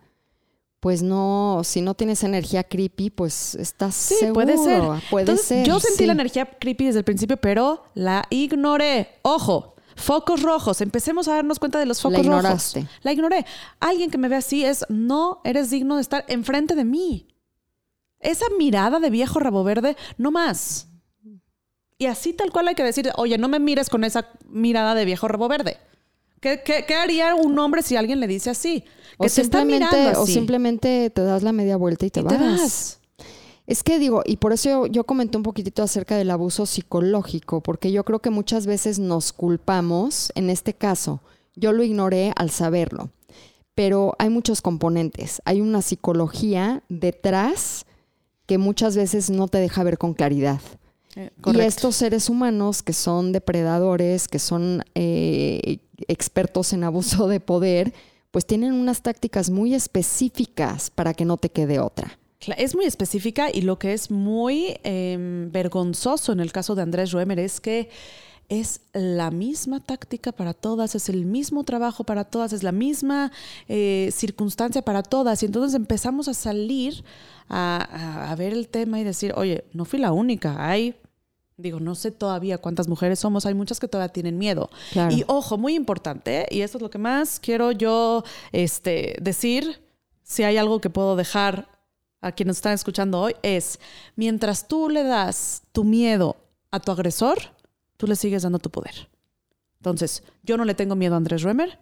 S3: pues no, si no tienes energía creepy, pues estás sí, puede ser. Puede ser.
S4: Yo sentí la energía creepy desde el principio, pero la ignoré. Ojo, focos rojos. Empecemos a darnos cuenta de los focos
S3: la
S4: ignoraste. rojos. La ignoré. Alguien que me ve así es, no eres digno de estar enfrente de mí. Esa mirada de viejo rabo verde, no más. Y así tal cual hay que decir, oye, no me mires con esa mirada de viejo rabo verde. ¿Qué, haría un hombre si alguien le dice así? Que o, simplemente,
S3: o simplemente te das la media vuelta y te, vas. Es que digo, y por eso yo, yo, comenté un poquitito acerca del abuso psicológico, porque yo creo que muchas veces nos culpamos, en este caso, yo lo ignoré al saberlo, pero hay muchos componentes, hay una psicología detrás que muchas veces no te deja ver con claridad. Eh, y estos seres humanos que son depredadores, que son eh, expertos en abuso de poder, pues tienen unas tácticas muy específicas para que no te quede otra.
S4: Es muy específica y lo que es muy em, vergonzoso en el caso de Andrés Ruemer es que es la misma táctica para todas, es el mismo trabajo para todas, es la misma eh, circunstancia para todas. Y entonces empezamos a salir a, a, ver el tema y decir, oye, no fui la única, hay Digo, no sé todavía cuántas mujeres somos, hay muchas que todavía tienen miedo. Y ojo, muy importante, y esto es lo que más quiero yo este, decir, si hay algo que puedo dejar a quienes están escuchando hoy, es, mientras tú le das tu miedo a tu agresor, tú le sigues dando tu poder. Entonces, yo no le tengo miedo a Andrés Ruemer,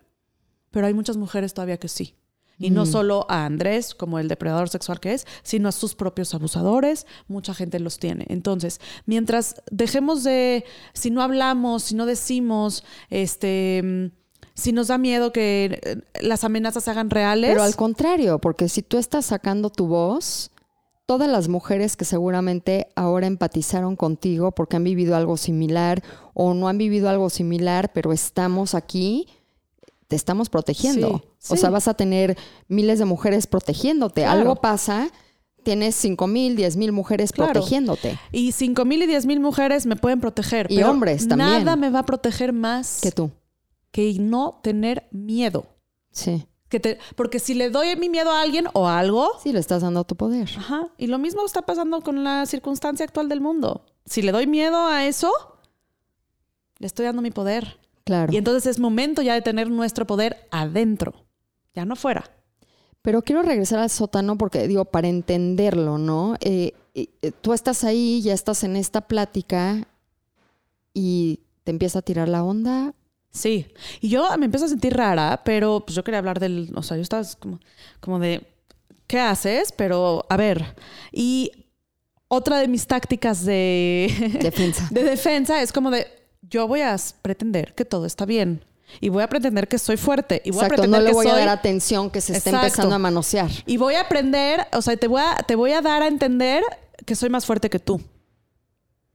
S4: pero hay muchas mujeres todavía que sí. Y no
S3: Mm.
S4: solo a Andrés, como el depredador sexual que es, sino a sus propios abusadores. Mucha gente los tiene. Entonces, mientras dejemos de, si no hablamos, si no decimos, este, si nos da miedo que eh, las amenazas se hagan reales.
S3: Pero al contrario, porque si tú estás sacando tu voz, todas las mujeres que seguramente ahora empatizaron contigo porque han vivido algo similar o no han vivido algo similar, pero estamos aquí, te estamos protegiendo.
S4: Sí,
S3: O sea, vas a tener miles de mujeres protegiéndote.
S4: Claro.
S3: Algo pasa, tienes cinco mil, diez mil mujeres
S4: Claro.
S3: protegiéndote
S4: Y 5 mil y 10 mil mujeres me pueden proteger.
S3: Y
S4: pero
S3: hombres también.
S4: Nada me va a proteger más
S3: que tú.
S4: que no tener miedo.
S3: Sí.
S4: Que te, porque si le doy mi miedo a alguien o a algo,
S3: Sí, le estás dando tu poder.
S4: ajá, y lo mismo está pasando con la circunstancia actual del mundo. Si le doy miedo a eso, le estoy dando mi poder.
S3: Claro.
S4: Y entonces es momento ya de tener nuestro poder adentro, ya no fuera.
S3: Pero quiero regresar al sótano porque, digo, para entenderlo, ¿no? Eh, eh, tú estás ahí, ya estás en esta plática y te empieza a tirar la onda.
S4: Sí, y yo me empiezo a sentir rara, pero pues yo quería hablar del, o sea, yo estaba como, como de, ¿qué haces? Pero, a ver, y otra de mis tácticas de,
S3: Defensa.
S4: de defensa es como de, yo voy a pretender que todo está bien y voy a pretender que soy fuerte y voy a pretender
S3: no le
S4: que
S3: voy a dar atención que se está
S4: Exacto.
S3: empezando a manosear.
S4: y voy a aprender, o sea, te voy a, te voy a dar a entender que soy más fuerte que tú.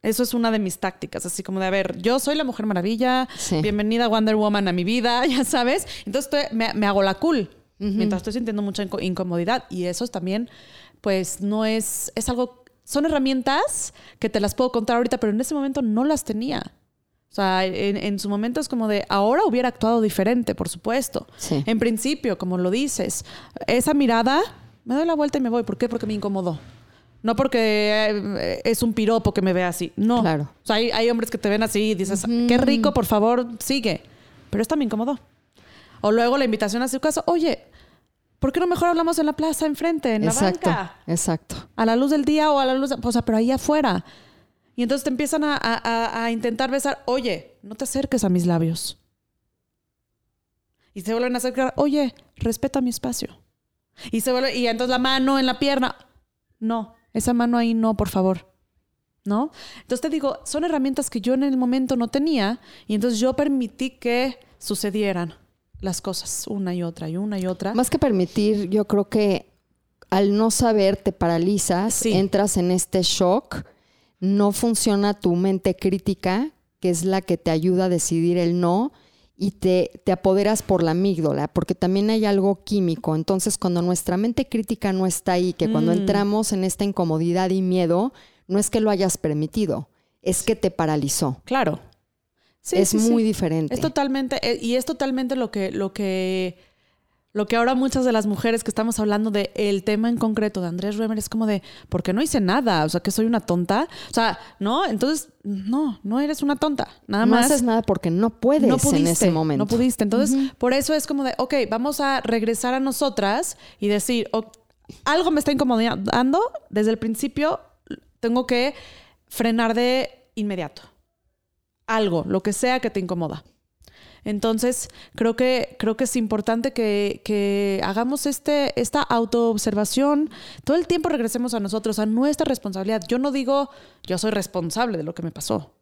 S4: Eso es una de mis tácticas, así como de, a ver, yo soy la Mujer Maravilla,
S3: Sí.
S4: bienvenida Wonder Woman a mi vida, ya sabes. Entonces estoy- me, me hago la cool, mientras estoy sintiendo mucha inco- incomodidad. Y eso es también, pues, no es, es algo, son herramientas que te las puedo contar ahorita, pero en ese momento no las tenía. O sea, en, en su momento es como de, ahora hubiera actuado diferente, por supuesto.
S3: Sí.
S4: En principio, como lo dices, esa mirada, me doy la vuelta y me voy. ¿Por qué? Porque me incomodó. No porque eh, es un piropo que me ve así. No.
S3: Claro.
S4: O sea, hay, hay hombres que te ven así y dices, qué rico, por favor, sigue. Pero esta me incomodó. O luego la invitación a su casa, oye, ¿por qué no mejor hablamos en la plaza enfrente, en
S3: Exacto,
S4: la banca?
S3: exacto.
S4: A la luz del día o a la luz, de- o sea, pero ahí afuera. Y entonces te empiezan a, a- a- intentar besar, oye, no te acerques a mis labios. Y se vuelven a acercar, oye, respeta mi espacio. Y se vuelve, y entonces la mano en la pierna, no, esa mano ahí no, por favor. ¿No? Entonces te digo, son herramientas que yo en el momento no tenía y entonces yo permití que sucedieran las cosas una y otra y una y otra.
S3: Más que permitir, yo creo que al no saber te paralizas,
S4: Sí.
S3: entras en este shock, no funciona tu mente crítica, que es la que te ayuda a decidir el no, y te, te apoderas por la amígdala, porque también hay algo químico. Entonces, cuando nuestra mente crítica no está ahí, que cuando
S4: Mm.
S3: entramos en esta incomodidad y miedo, no es que lo hayas permitido, es que te paralizó.
S4: Claro. Sí,
S3: es
S4: sí, sí.
S3: muy diferente.
S4: Es totalmente, eh, y es totalmente lo que, lo que, lo que ahora muchas de las mujeres que estamos hablando de el tema en concreto de Andrés Ruemer es como de, ¿por qué no hice nada? O sea, que soy una tonta. O sea, no, entonces, no, no eres una tonta. Nada
S3: no
S4: más.
S3: haces nada porque no puedes
S4: no pudiste,
S3: en ese momento.
S4: No pudiste. Entonces, por eso es como de, ok, vamos a regresar a nosotras y decir, algo me está incomodando. Desde el principio tengo que frenar de inmediato. Algo, lo que sea que te incomoda. Entonces, creo que, creo que es importante que, que hagamos este, esta autoobservación. Todo el tiempo regresemos a nosotros, a nuestra responsabilidad. Yo no digo, yo soy responsable de lo que me pasó.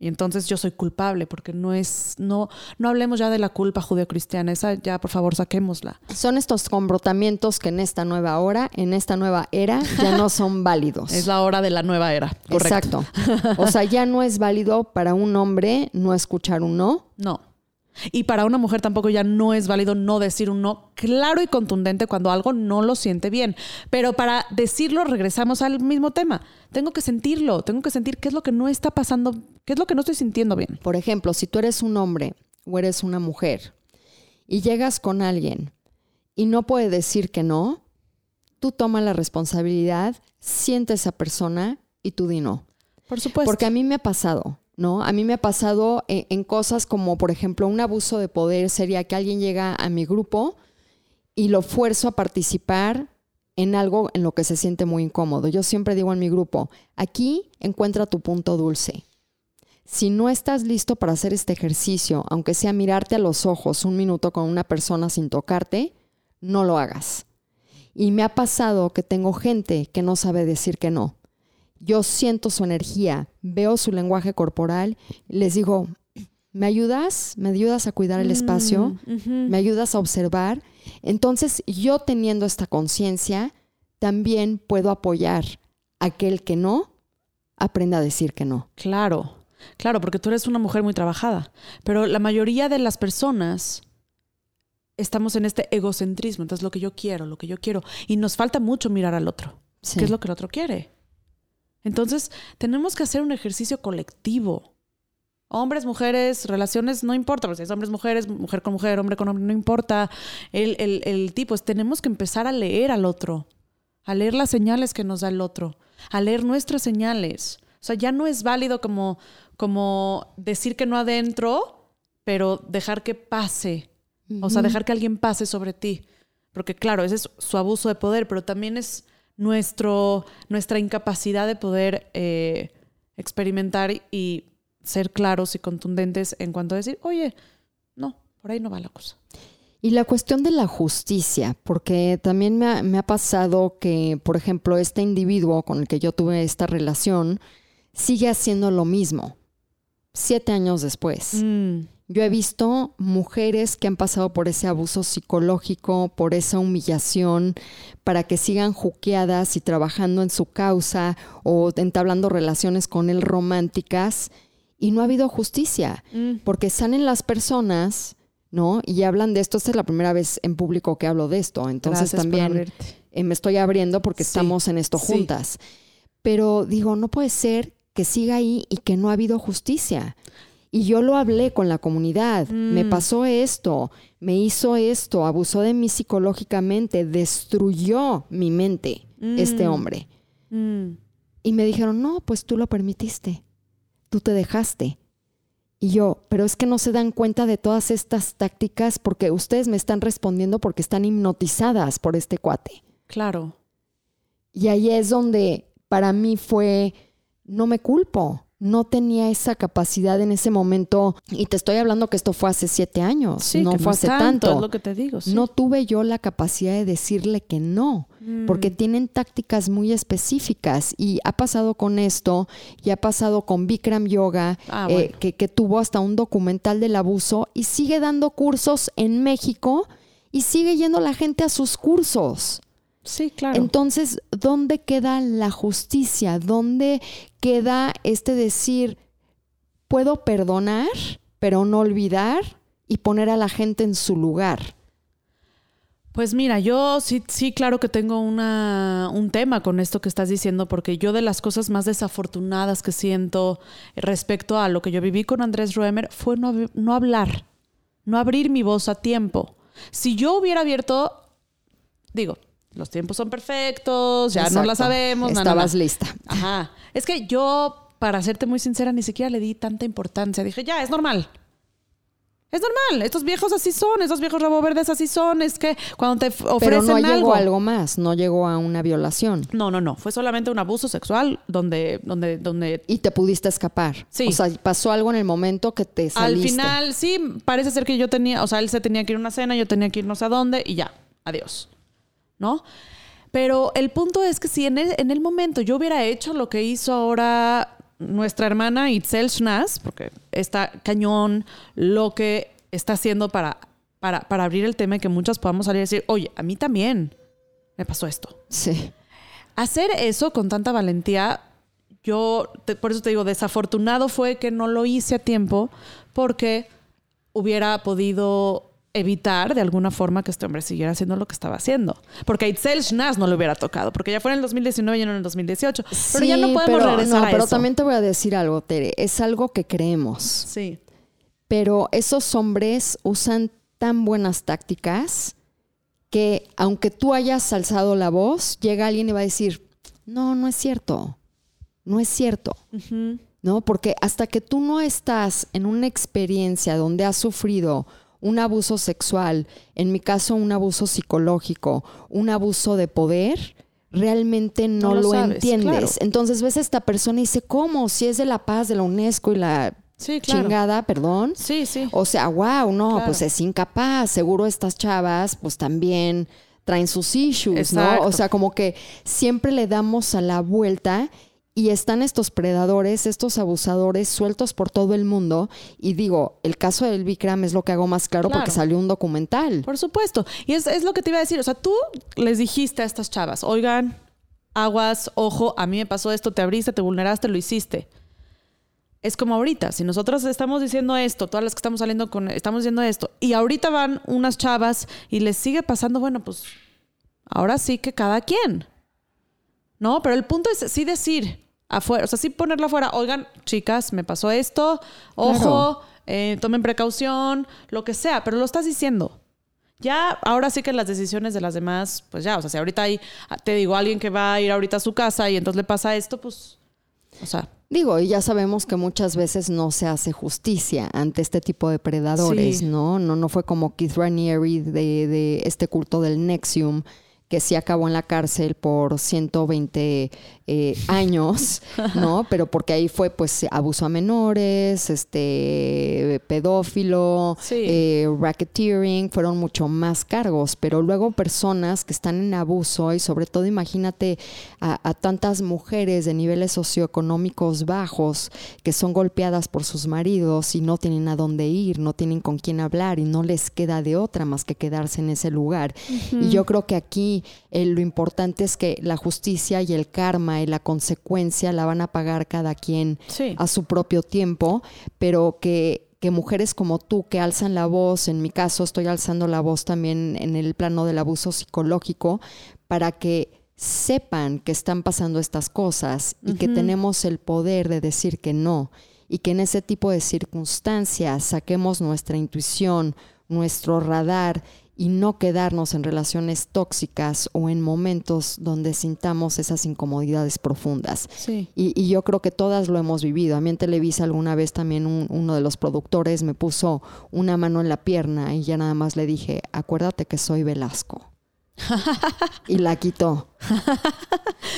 S4: Y entonces yo soy culpable, porque no es, no, no hablemos ya de la culpa judeocristiana. Esa ya, por favor, saquémosla.
S3: Son estos comportamientos que en esta nueva hora, en esta nueva era, ya no son válidos.
S4: Es la hora de la nueva era. Correcto.
S3: Exacto. O sea, ya no es válido para un hombre no escuchar un no.
S4: No. Y para una mujer tampoco ya no es válido no decir un no claro y contundente cuando algo no lo siente bien. Pero para decirlo regresamos al mismo tema. Tengo que sentirlo, tengo que sentir qué es lo que no está pasando, qué es lo que no estoy sintiendo bien.
S3: Por ejemplo, si tú eres un hombre o eres una mujer y llegas con alguien y no puede decir que no, tú toma la responsabilidad, siente a esa persona y tú di no.
S4: Por supuesto.
S3: Porque a mí me ha pasado, ¿no? A mí me ha pasado en, cosas como, por ejemplo, un abuso de poder sería que alguien llega a mi grupo y lo fuerzo a participar en algo en lo que se siente muy incómodo. Yo siempre digo en mi grupo, aquí encuentra tu punto dulce. si no estás listo para hacer este ejercicio, aunque sea mirarte a los ojos un minuto con una persona sin tocarte, no lo hagas. Y me ha pasado que tengo gente que no sabe decir que no. Yo siento su energía, veo su lenguaje corporal, les digo, ¿me ayudas? ¿Me ayudas a cuidar el espacio?
S4: Mm.
S3: ¿Me ayudas a observar? Entonces, yo teniendo esta conciencia, también puedo apoyar a aquel que no aprenda a decir que no.
S4: Claro, claro, porque tú eres una mujer muy trabajada, pero la mayoría de las personas estamos en este egocentrismo, entonces lo que yo quiero, lo que yo quiero, y nos falta mucho mirar al otro,
S3: Sí.
S4: qué es lo que el otro quiere. Entonces, tenemos que hacer un ejercicio colectivo. Hombres, mujeres, relaciones, no importa, pues si es hombres, mujeres, mujer con mujer, hombre con hombre, no importa el, el, el tipo, es, tenemos que empezar a leer al otro, a leer las señales que nos da el otro, a leer nuestras señales. O sea, ya no es válido como, como decir que no adentro, pero dejar que pase. O sea, dejar que alguien pase sobre ti. Porque claro, ese es su abuso de poder, pero también es nuestro, nuestra incapacidad de poder eh, experimentar y ser claros y contundentes en cuanto a decir, oye, no, por ahí no va la cosa.
S3: Y la cuestión de la justicia, porque también me ha, me ha pasado que, por ejemplo, este individuo con el que yo tuve esta relación sigue haciendo lo mismo, siete años después.
S4: Mm,
S3: Yo he visto mujeres que han pasado por ese abuso psicológico, por esa humillación, para que sigan juqueadas y trabajando en su causa o entablando relaciones con él románticas y no ha habido justicia,
S4: mm,
S3: porque salen las personas, ¿no? Y hablan de esto, esta es la primera vez en público que hablo de esto, entonces
S4: gracias
S3: también eh, me estoy abriendo porque
S4: Sí,
S3: estamos en esto
S4: sí.
S3: juntas. Pero digo, no puede ser que siga ahí y que no ha habido justicia. Y yo lo hablé con la comunidad. Me
S4: Mm.
S3: pasó esto, me hizo esto, abusó de mí psicológicamente, destruyó mi mente este
S4: Mm.
S3: hombre.
S4: Mm,
S3: Y me dijeron, no, pues tú lo permitiste, tú te dejaste. Y yo, pero es que no se dan cuenta de todas estas tácticas porque ustedes me están respondiendo porque están hipnotizadas por este cuate.
S4: claro.
S3: Y ahí es donde para mí fue, no me culpo, no tenía esa capacidad en ese momento. Y te estoy hablando que esto fue hace siete años,
S4: Sí,
S3: no
S4: que
S3: fue hace
S4: tanto,
S3: tanto.
S4: Es lo que te digo. sí.
S3: No tuve yo la capacidad de decirle que no,
S4: Mm,
S3: porque tienen tácticas muy específicas y ha pasado con esto y ha pasado con Bikram Yoga,
S4: Ah,
S3: eh, que, que tuvo hasta un documental del abuso y sigue dando cursos en México y sigue yendo la gente a sus cursos.
S4: Sí, claro.
S3: Entonces, ¿dónde queda la justicia? ¿Dónde queda este decir, puedo perdonar, pero no olvidar y poner a la gente en su lugar?
S4: Pues mira, yo sí, sí, claro que tengo una, un tema con esto que estás diciendo, porque yo de las cosas más desafortunadas que siento respecto a lo que yo viví con Andrés Roemer fue no, no hablar, no abrir mi voz a tiempo. Si yo hubiera abierto, digo, los tiempos son perfectos, ya no la sabemos. na, na, na.
S3: Estabas lista.
S4: Ajá. Es que yo, para serte muy sincera, ni siquiera le di tanta importancia. Dije, ya, es normal. Es normal. Estos viejos así son. Estos viejos rabo verdes así son. Es que cuando te f-
S3: Pero
S4: ofrecen
S3: no llegó
S4: algo.
S3: a algo más, no llegó a una violación.
S4: No, no, no. Fue solamente un abuso sexual donde, donde, donde
S3: Y te pudiste escapar.
S4: Sí.
S3: O sea, pasó algo en el momento que te
S4: al
S3: saliste.
S4: final sí parece ser que yo tenía, o sea, él se tenía que ir a una cena, yo tenía que ir no sé a dónde y ya, adiós. ¿No? Pero el punto es que si en el, en el momento yo hubiera hecho lo que hizo ahora nuestra hermana Itzel Schnaz, porque está cañón lo que está haciendo para, para, para abrir el tema y que muchas podamos salir y decir, oye, a mí también me pasó esto.
S3: Sí.
S4: Hacer eso con tanta valentía, yo, te- por eso te digo, desafortunado fue que no lo hice a tiempo porque hubiera podido evitar de alguna forma que este hombre siguiera haciendo lo que estaba haciendo. Porque a Itzel Schnaz no le hubiera tocado, porque ya fue en el 2019 y no en el 2018. Pero ya no podemos
S3: pero,
S4: regresar
S3: no,
S4: a
S3: pero
S4: eso.
S3: también te voy a decir algo, Tere. Es algo que creemos.
S4: Sí.
S3: Pero esos hombres usan tan buenas tácticas que aunque tú hayas alzado la voz, llega alguien y va a decir, no, no es cierto, no es cierto. ¿no? Porque hasta que tú no estás en una experiencia donde has sufrido un abuso sexual, en mi caso un abuso psicológico, un abuso de poder, realmente no,
S4: No lo
S3: lo,
S4: sabes,
S3: entiendes.
S4: claro.
S3: Entonces ves a esta persona y dice, ¿cómo? Si es de la paz de la UNESCO y la
S4: Sí, claro.
S3: chingada, perdón.
S4: Sí, sí.
S3: O sea, wow, no,
S4: Claro.
S3: pues es incapaz. Seguro estas chavas, pues también traen sus issues, ¿no? O sea, como que siempre le damos a la vuelta y están estos predadores, estos abusadores sueltos por todo el mundo. Y digo, el caso del Bikram es lo que hago más claro, porque salió un documental.
S4: Por supuesto. Y es, es lo que te iba a decir. O sea, tú les dijiste a estas chavas, oigan, aguas, ojo, a mí me pasó esto, te abriste, te vulneraste, lo hiciste. Es como ahorita, si nosotros estamos diciendo esto, todas las que estamos saliendo con, estamos diciendo esto, y ahorita van unas chavas y les sigue pasando, bueno, pues ahora sí que cada quien. ¿No? Pero el punto es sí decir afuera, o sea, sí ponerlo afuera, oigan, chicas, me pasó esto, ojo,
S3: Claro.
S4: eh, tomen precaución, lo que sea, pero lo estás diciendo. Ya, ahora sí que las decisiones de las demás, pues ya, o sea, si ahorita hay, te digo, alguien que va a ir ahorita a su casa y entonces le pasa esto, pues, o sea,
S3: Digo, y ya sabemos que muchas veces no se hace justicia ante este tipo de predadores,
S4: Sí.
S3: ¿no? No, no fue como Keith Raniere de, de este culto del Nexium, que sí acabó en la cárcel por 120 eh, años, ¿no? Pero porque ahí fue pues abuso a menores, este pedófilo,
S4: Sí.
S3: eh, racketeering, fueron mucho más cargos, pero luego personas que están en abuso y sobre todo imagínate a, a tantas mujeres de niveles socioeconómicos bajos que son golpeadas por sus maridos y no tienen a dónde ir, no tienen con quién hablar y no les queda de otra más que quedarse en ese lugar. Y yo creo que aquí eh, lo importante es que la justicia y el karma y la consecuencia la van a pagar cada quien
S4: sí.
S3: a su propio tiempo, pero que, que mujeres como tú que alzan la voz, en mi caso estoy alzando la voz también en el plano del abuso psicológico, para que sepan que están pasando estas cosas y que tenemos el poder de decir que no y que en ese tipo de circunstancias saquemos nuestra intuición, nuestro radar y no quedarnos en relaciones tóxicas o en momentos donde sintamos esas incomodidades profundas.
S4: Sí.
S3: Y, y yo creo que todas lo hemos vivido. A mí en Televisa alguna vez también un- uno de los productores me puso una mano en la pierna y ya nada más le dije, acuérdate que soy Velasco. y la quitó.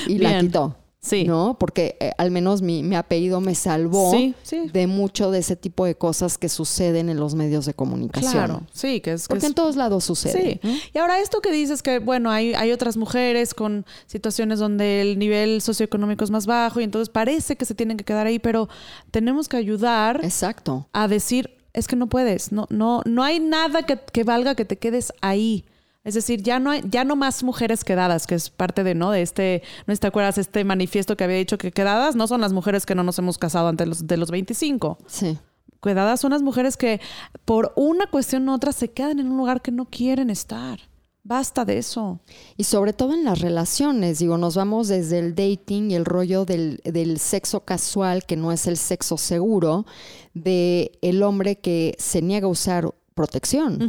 S3: Y la quitó.
S4: Sí.
S3: ¿No? Porque eh, al menos mi, mi apellido me salvó
S4: Sí, sí.
S3: de mucho de ese tipo de cosas que suceden en los medios de comunicación.
S4: Claro, sí, que es... que
S3: Porque
S4: es-
S3: en todos lados sucede.
S4: Sí. Y ahora esto que dices que, bueno, hay, hay otras mujeres con situaciones donde el nivel socioeconómico es más bajo y entonces parece que se tienen que quedar ahí, pero tenemos que ayudar
S3: Exacto.
S4: a decir, es que no puedes, no, no, no hay nada que, que valga que te quedes ahí. Es decir, ya no hay, ya no más mujeres quedadas, que es parte de, ¿no? De este, ¿no te acuerdas este manifiesto que había dicho que quedadas no son las mujeres que no nos hemos casado antes de los, de los 25?
S3: Sí.
S4: Quedadas son las mujeres que por una cuestión u otra se quedan en un lugar que no quieren estar. Basta de eso.
S3: Y sobre todo en las relaciones, digo, nos vamos desde el dating y el rollo del, del sexo casual, que no es el sexo seguro, de el hombre que se niega a usar protección.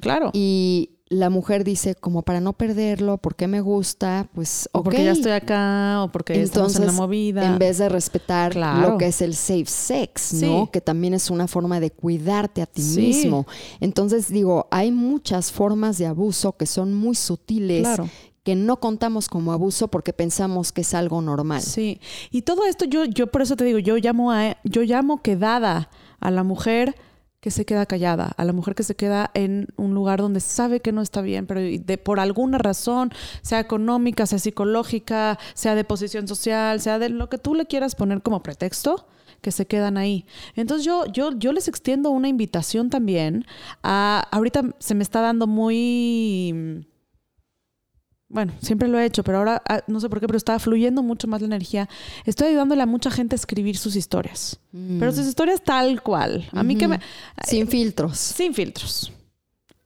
S4: Claro.
S3: Y la mujer dice, como para no perderlo, porque me gusta, pues,
S4: o porque ya estoy acá, o porque estamos en la movida.
S3: En vez de respetar
S4: Claro.
S3: lo que es el safe sex,
S4: Sí.
S3: ¿no? Que también es una forma de cuidarte a ti
S4: Sí.
S3: mismo. Entonces, digo, hay muchas formas de abuso que son muy sutiles,
S4: Claro.
S3: que no contamos como abuso porque pensamos que es algo normal.
S4: Sí. Y todo esto, yo, yo por eso te digo, yo llamo a, yo llamo quedada a la mujer que se queda callada, a la mujer que se queda en un lugar donde sabe que no está bien, pero de, por alguna razón, sea económica, sea psicológica, sea de posición social, sea de lo que tú le quieras poner como pretexto, que se quedan ahí. Entonces yo, yo, yo les extiendo una invitación también a, ahorita se me está dando muy bueno, siempre lo he hecho, pero ahora ah, no sé por qué, pero estaba fluyendo mucho más la energía. Estoy ayudándole a mucha gente a escribir sus historias. Pero sus historias tal cual. A mí que me...
S3: Sin filtros.
S4: Sin filtros.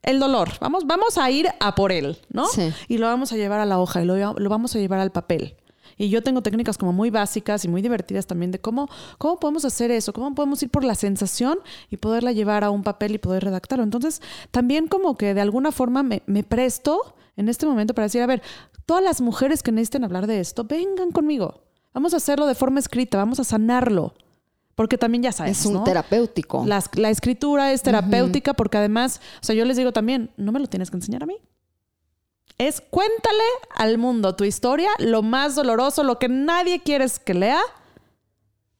S4: El dolor. Vamos, vamos a ir a por él, ¿no?
S3: Sí.
S4: Y lo vamos a llevar a la hoja y lo, lo vamos a llevar al papel. Y yo tengo técnicas como muy básicas y muy divertidas también de cómo, cómo podemos hacer eso, cómo podemos ir por la sensación y poderla llevar a un papel y poder redactarlo. Entonces, también como que de alguna forma me, me presto en este momento para decir, a ver, todas las mujeres que necesiten hablar de esto, vengan conmigo. Vamos a hacerlo de forma escrita, vamos a sanarlo. Porque también ya sabes,
S3: Es un
S4: ¿no?
S3: terapéutico.
S4: La escritura es terapéutica porque además, o sea, yo les digo también, no me lo tienes que enseñar a mí. es cuéntale al mundo tu historia, lo más doloroso, lo que nadie quieres que lea.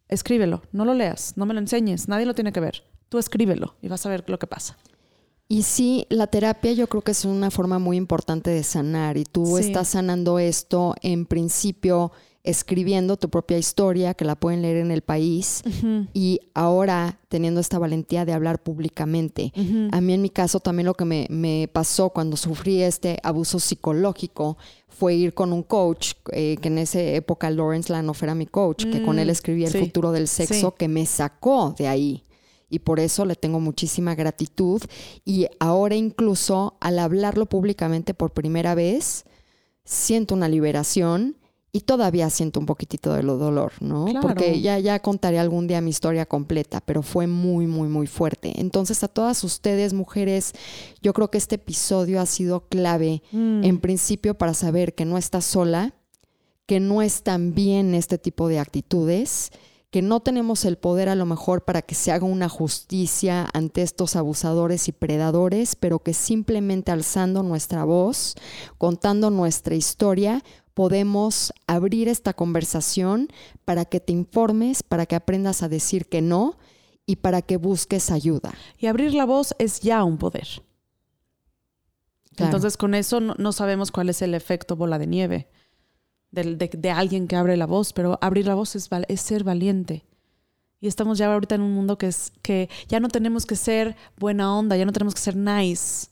S4: Escríbelo, no lo leas, no me lo enseñes, nadie lo tiene que ver. Tú escríbelo y vas a ver lo que pasa.
S3: Y sí, la terapia yo creo que es una forma muy importante de sanar y tú
S4: Sí.
S3: estás sanando esto en principio escribiendo tu propia historia que la pueden leer en el país y ahora teniendo esta valentía de hablar públicamente. A mí en mi caso también lo que me, me pasó cuando sufrí este abuso psicológico fue ir con un coach, eh, que en esa época Lawrence Lanoff era mi coach, que con él escribí el
S4: sí.
S3: futuro del sexo,
S4: Sí.
S3: que me sacó de ahí. Y por eso le tengo muchísima gratitud. Y ahora incluso al hablarlo públicamente por primera vez, siento una liberación y todavía siento un poquitito de lo dolor, ¿no?
S4: Claro.
S3: Porque ya, ya contaré algún día mi historia completa, pero fue muy, muy, muy fuerte. Entonces a todas ustedes, mujeres, yo creo que este episodio ha sido clave
S4: Mm.
S3: en principio para saber que no estás sola, que no están bien este tipo de actitudes, que no tenemos el poder a lo mejor para que se haga una justicia ante estos abusadores y predadores, pero que simplemente alzando nuestra voz, contando nuestra historia, podemos abrir esta conversación para que te informes, para que aprendas a decir que no y para que busques ayuda.
S4: Y abrir la voz es ya un poder.
S3: Claro.
S4: Entonces, con eso no, no sabemos cuál es el efecto bola de nieve de, de alguien que abre la voz, pero abrir la voz es, es ser valiente. Y estamos ya ahorita en un mundo que es que ya no tenemos que ser buena onda, ya no tenemos que ser nice.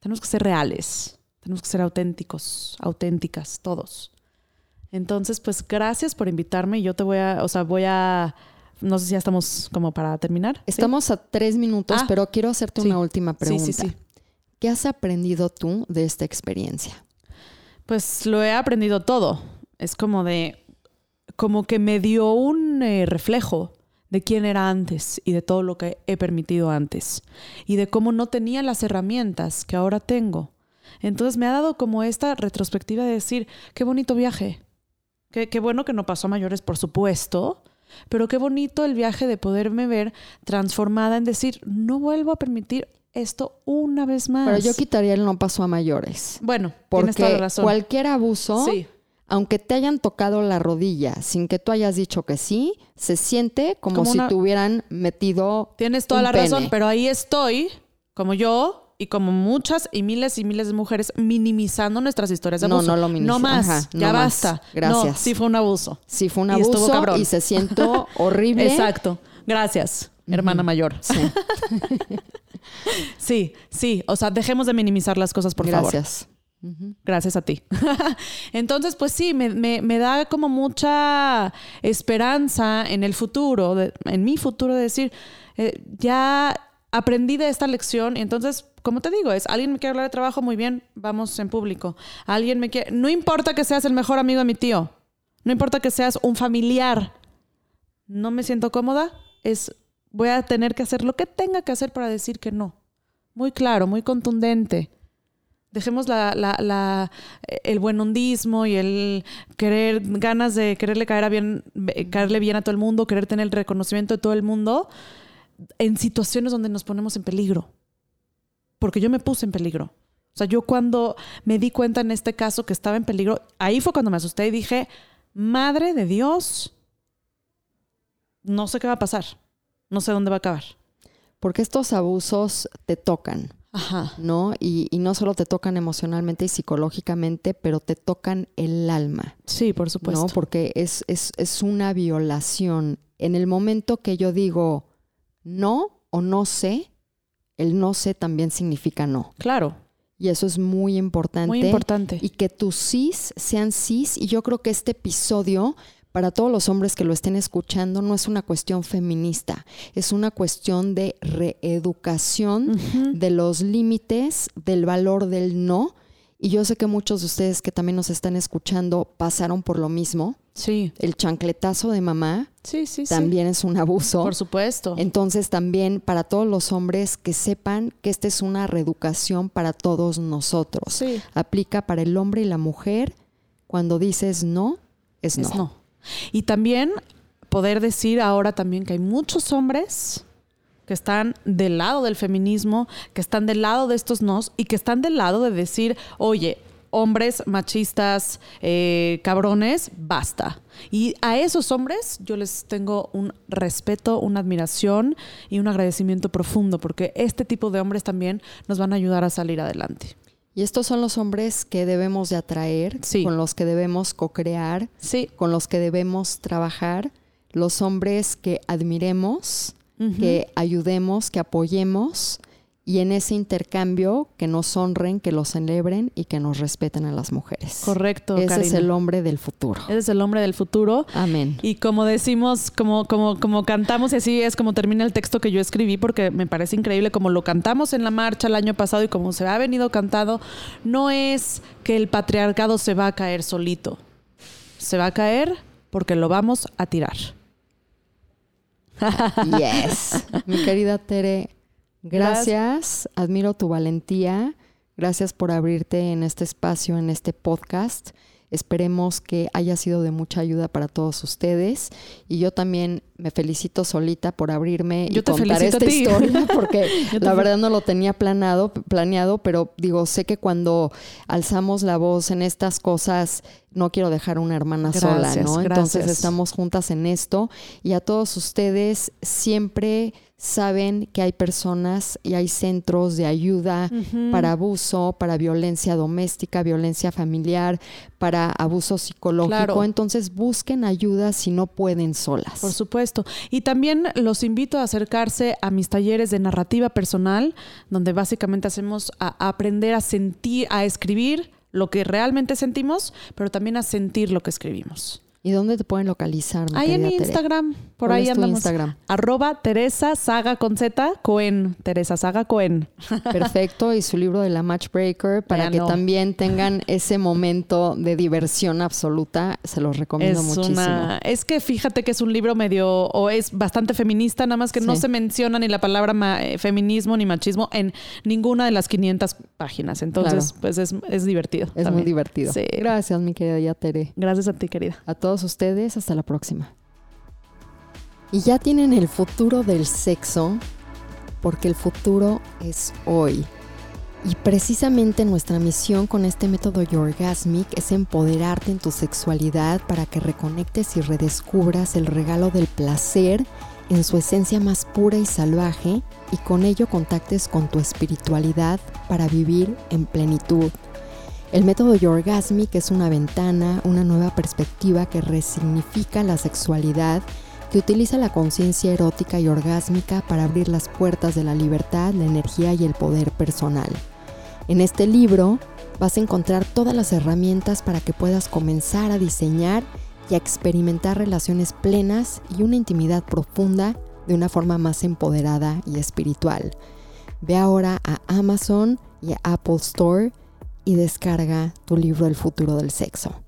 S4: Tenemos que ser reales, tenemos que ser auténticos, auténticas, todos. Entonces, pues gracias por invitarme. Yo te voy a, o sea, voy a, no sé si ya estamos como para terminar. ¿sí?
S3: Estamos a tres minutos,
S4: Ah,
S3: pero quiero hacerte
S4: sí.
S3: una última pregunta.
S4: Sí.
S3: ¿Qué has aprendido tú de esta experiencia?
S4: Pues lo he aprendido todo. Es como de, como que me dio un eh, reflejo de quién era antes y de todo lo que he permitido antes y de cómo no tenía las herramientas que ahora tengo. Entonces me ha dado como esta retrospectiva de decir, qué bonito viaje. Qué, qué bueno que no pasó a mayores, por supuesto, pero qué bonito el viaje de poderme ver transformada en decir, no vuelvo a permitir esto una vez más.
S3: Pero yo quitaría el no pasó a mayores.
S4: Bueno, tienes toda la
S3: Porque
S4: razón.
S3: cualquier abuso,
S4: Sí.
S3: aunque te hayan tocado la rodilla sin que tú hayas dicho que sí, se siente como,
S4: Como
S3: si
S4: una-
S3: te hubieran metido.
S4: Tienes toda
S3: un
S4: la
S3: pene.
S4: razón, pero ahí estoy, como yo y como muchas y miles y miles de mujeres, minimizando nuestras historias de
S3: No,
S4: abuso.
S3: no lo minimizo.
S4: No más,
S3: Ajá,
S4: ya
S3: no más.
S4: basta.
S3: Gracias.
S4: No, sí fue un abuso.
S3: Sí, fue un abuso y se siento horrible.
S4: Exacto. Gracias, hermana mayor.
S3: Sí,
S4: Sí, sí. O sea, dejemos de minimizar las cosas, por favor.
S3: gracias.
S4: Gracias a ti. Entonces, pues sí, me, me- me da como mucha esperanza en el futuro, de- en mi futuro, de decir, eh, ya aprendí de esta lección y entonces, como te digo, es alguien me quiere hablar de trabajo, muy bien, vamos en público. Alguien me quiere, no importa que seas el mejor amigo de mi tío, no importa que seas un familiar, no me siento cómoda, es voy a tener que hacer lo que tenga que hacer para decir que no. Muy claro, muy contundente. Dejemos la, la- la- el buen hondismo y el querer, ganas de quererle caer a bien, caerle bien a todo el mundo, querer tener el reconocimiento de todo el mundo en situaciones donde nos ponemos en peligro. Porque yo me puse en peligro. O sea, yo cuando me di cuenta en este caso que estaba en peligro, ahí fue cuando me asusté y dije, madre de Dios, no sé qué va a pasar. No sé dónde va a acabar.
S3: Porque estos abusos te tocan.
S4: Ajá.
S3: ¿no? Y, y no solo te tocan emocionalmente y psicológicamente, pero te tocan el alma,
S4: Sí, por supuesto.
S3: ¿no? Porque es, es, es una violación. En el momento que yo digo no o no sé, el no sé también significa no.
S4: Claro,
S3: Y eso es muy importante.
S4: muy importante.
S3: Y que tus sís sean sís. Y yo creo que este episodio, para todos los hombres que lo estén escuchando, no es una cuestión feminista, es una cuestión de reeducación de los límites, del valor del no. Y yo sé que muchos de ustedes que también nos están escuchando pasaron por lo mismo.
S4: Sí,
S3: El chancletazo de mamá
S4: sí, sí, sí.
S3: también es un abuso.
S4: Por supuesto.
S3: Entonces también para todos los hombres que sepan que esta es una reeducación para todos nosotros.
S4: Sí.
S3: Aplica para el hombre y la mujer. Cuando dices no, es no.
S4: Es no. Y también poder decir ahora también que hay muchos hombres que están del lado del feminismo, que están del lado de estos nos y que están del lado de decir, oye, hombres machistas, eh, cabrones, basta. Y a esos hombres yo les tengo un respeto, una admiración y un agradecimiento profundo, porque este tipo de hombres también nos van a ayudar a salir adelante.
S3: Y estos son los hombres que debemos de atraer,
S4: Sí.
S3: con los que debemos co-crear,
S4: Sí.
S3: con los que debemos trabajar, los hombres que admiremos, que ayudemos, que apoyemos y en ese intercambio que nos honren, que los celebren y que nos respeten a las mujeres.
S4: Correcto,
S3: Ese es
S4: Karina.
S3: el hombre del futuro.
S4: Ese es el hombre del futuro.
S3: Amén.
S4: Y como decimos, como, como, como cantamos, y así es como termina el texto que yo escribí, porque me parece increíble como lo cantamos en la marcha el año pasado y como se ha venido cantado, no es que el patriarcado se va a caer solito. Se va a caer porque lo vamos a tirar.
S3: Yes. Mi querida Tere, gracias. Admiro tu valentía. Gracias por abrirte en este espacio, en este podcast. Esperemos que haya sido de mucha ayuda para todos ustedes. Y yo también me felicito solita por abrirme
S4: Yo
S3: y
S4: te
S3: contar esta historia, porque la verdad no lo tenía planeado, planeado, pero digo, sé que cuando alzamos la voz en estas cosas, no quiero dejar una hermana sola, ¿no? Entonces
S4: gracias.
S3: estamos juntas en esto y a todos ustedes siempre saben que hay personas y hay centros de ayuda para abuso, para violencia doméstica, violencia familiar, para abuso psicológico.
S4: Claro.
S3: Entonces busquen ayuda si no pueden solas.
S4: Por supuesto. Y también los invito a acercarse a mis talleres de narrativa personal, donde básicamente hacemos a, aprender a sentir, a escribir lo que realmente sentimos, pero también a sentir lo que escribimos.
S3: ¿Y dónde te pueden localizar?
S4: Ahí en
S3: Tere?
S4: Instagram, por
S3: ¿Cuál
S4: ahí andamos.
S3: Instagram?
S4: Arroba Teresa Saga con Z, Cohen. Teresa Saga Cohen.
S3: Perfecto, y su libro de la Matchbreaker para que también tengan ese momento de diversión absoluta. Se los recomiendo
S4: Es
S3: muchísimo.
S4: una, es que fíjate que es un libro medio, o es bastante feminista, nada más que no se menciona ni la palabra eh, feminismo ni machismo en ninguna de las 500 páginas. Entonces,
S3: Claro.
S4: pues es, es divertido.
S3: Es muy
S4: también.
S3: divertido.
S4: Sí.
S3: Gracias, mi querida Yatere.
S4: Gracias a ti, querida.
S3: A todos ustedes, hasta la próxima. Y ya tienen el futuro del sexo, porque el futuro es hoy. Y precisamente nuestra misión con este método Yorgasmic es empoderarte en tu sexualidad para que reconectes y redescubras el regalo del placer en su esencia más pura y salvaje y con ello contactes con tu espiritualidad para vivir en plenitud. El método Yorgasmic es una ventana, una nueva perspectiva que resignifica la sexualidad, que utiliza la conciencia erótica y orgásmica para abrir las puertas de la libertad, la energía y el poder personal. En este libro vas a encontrar todas las herramientas para que puedas comenzar a diseñar y a experimentar relaciones plenas y una intimidad profunda de una forma más empoderada y espiritual. Ve ahora a Amazon y a Apple Store y descarga tu libro El futuro del sexo.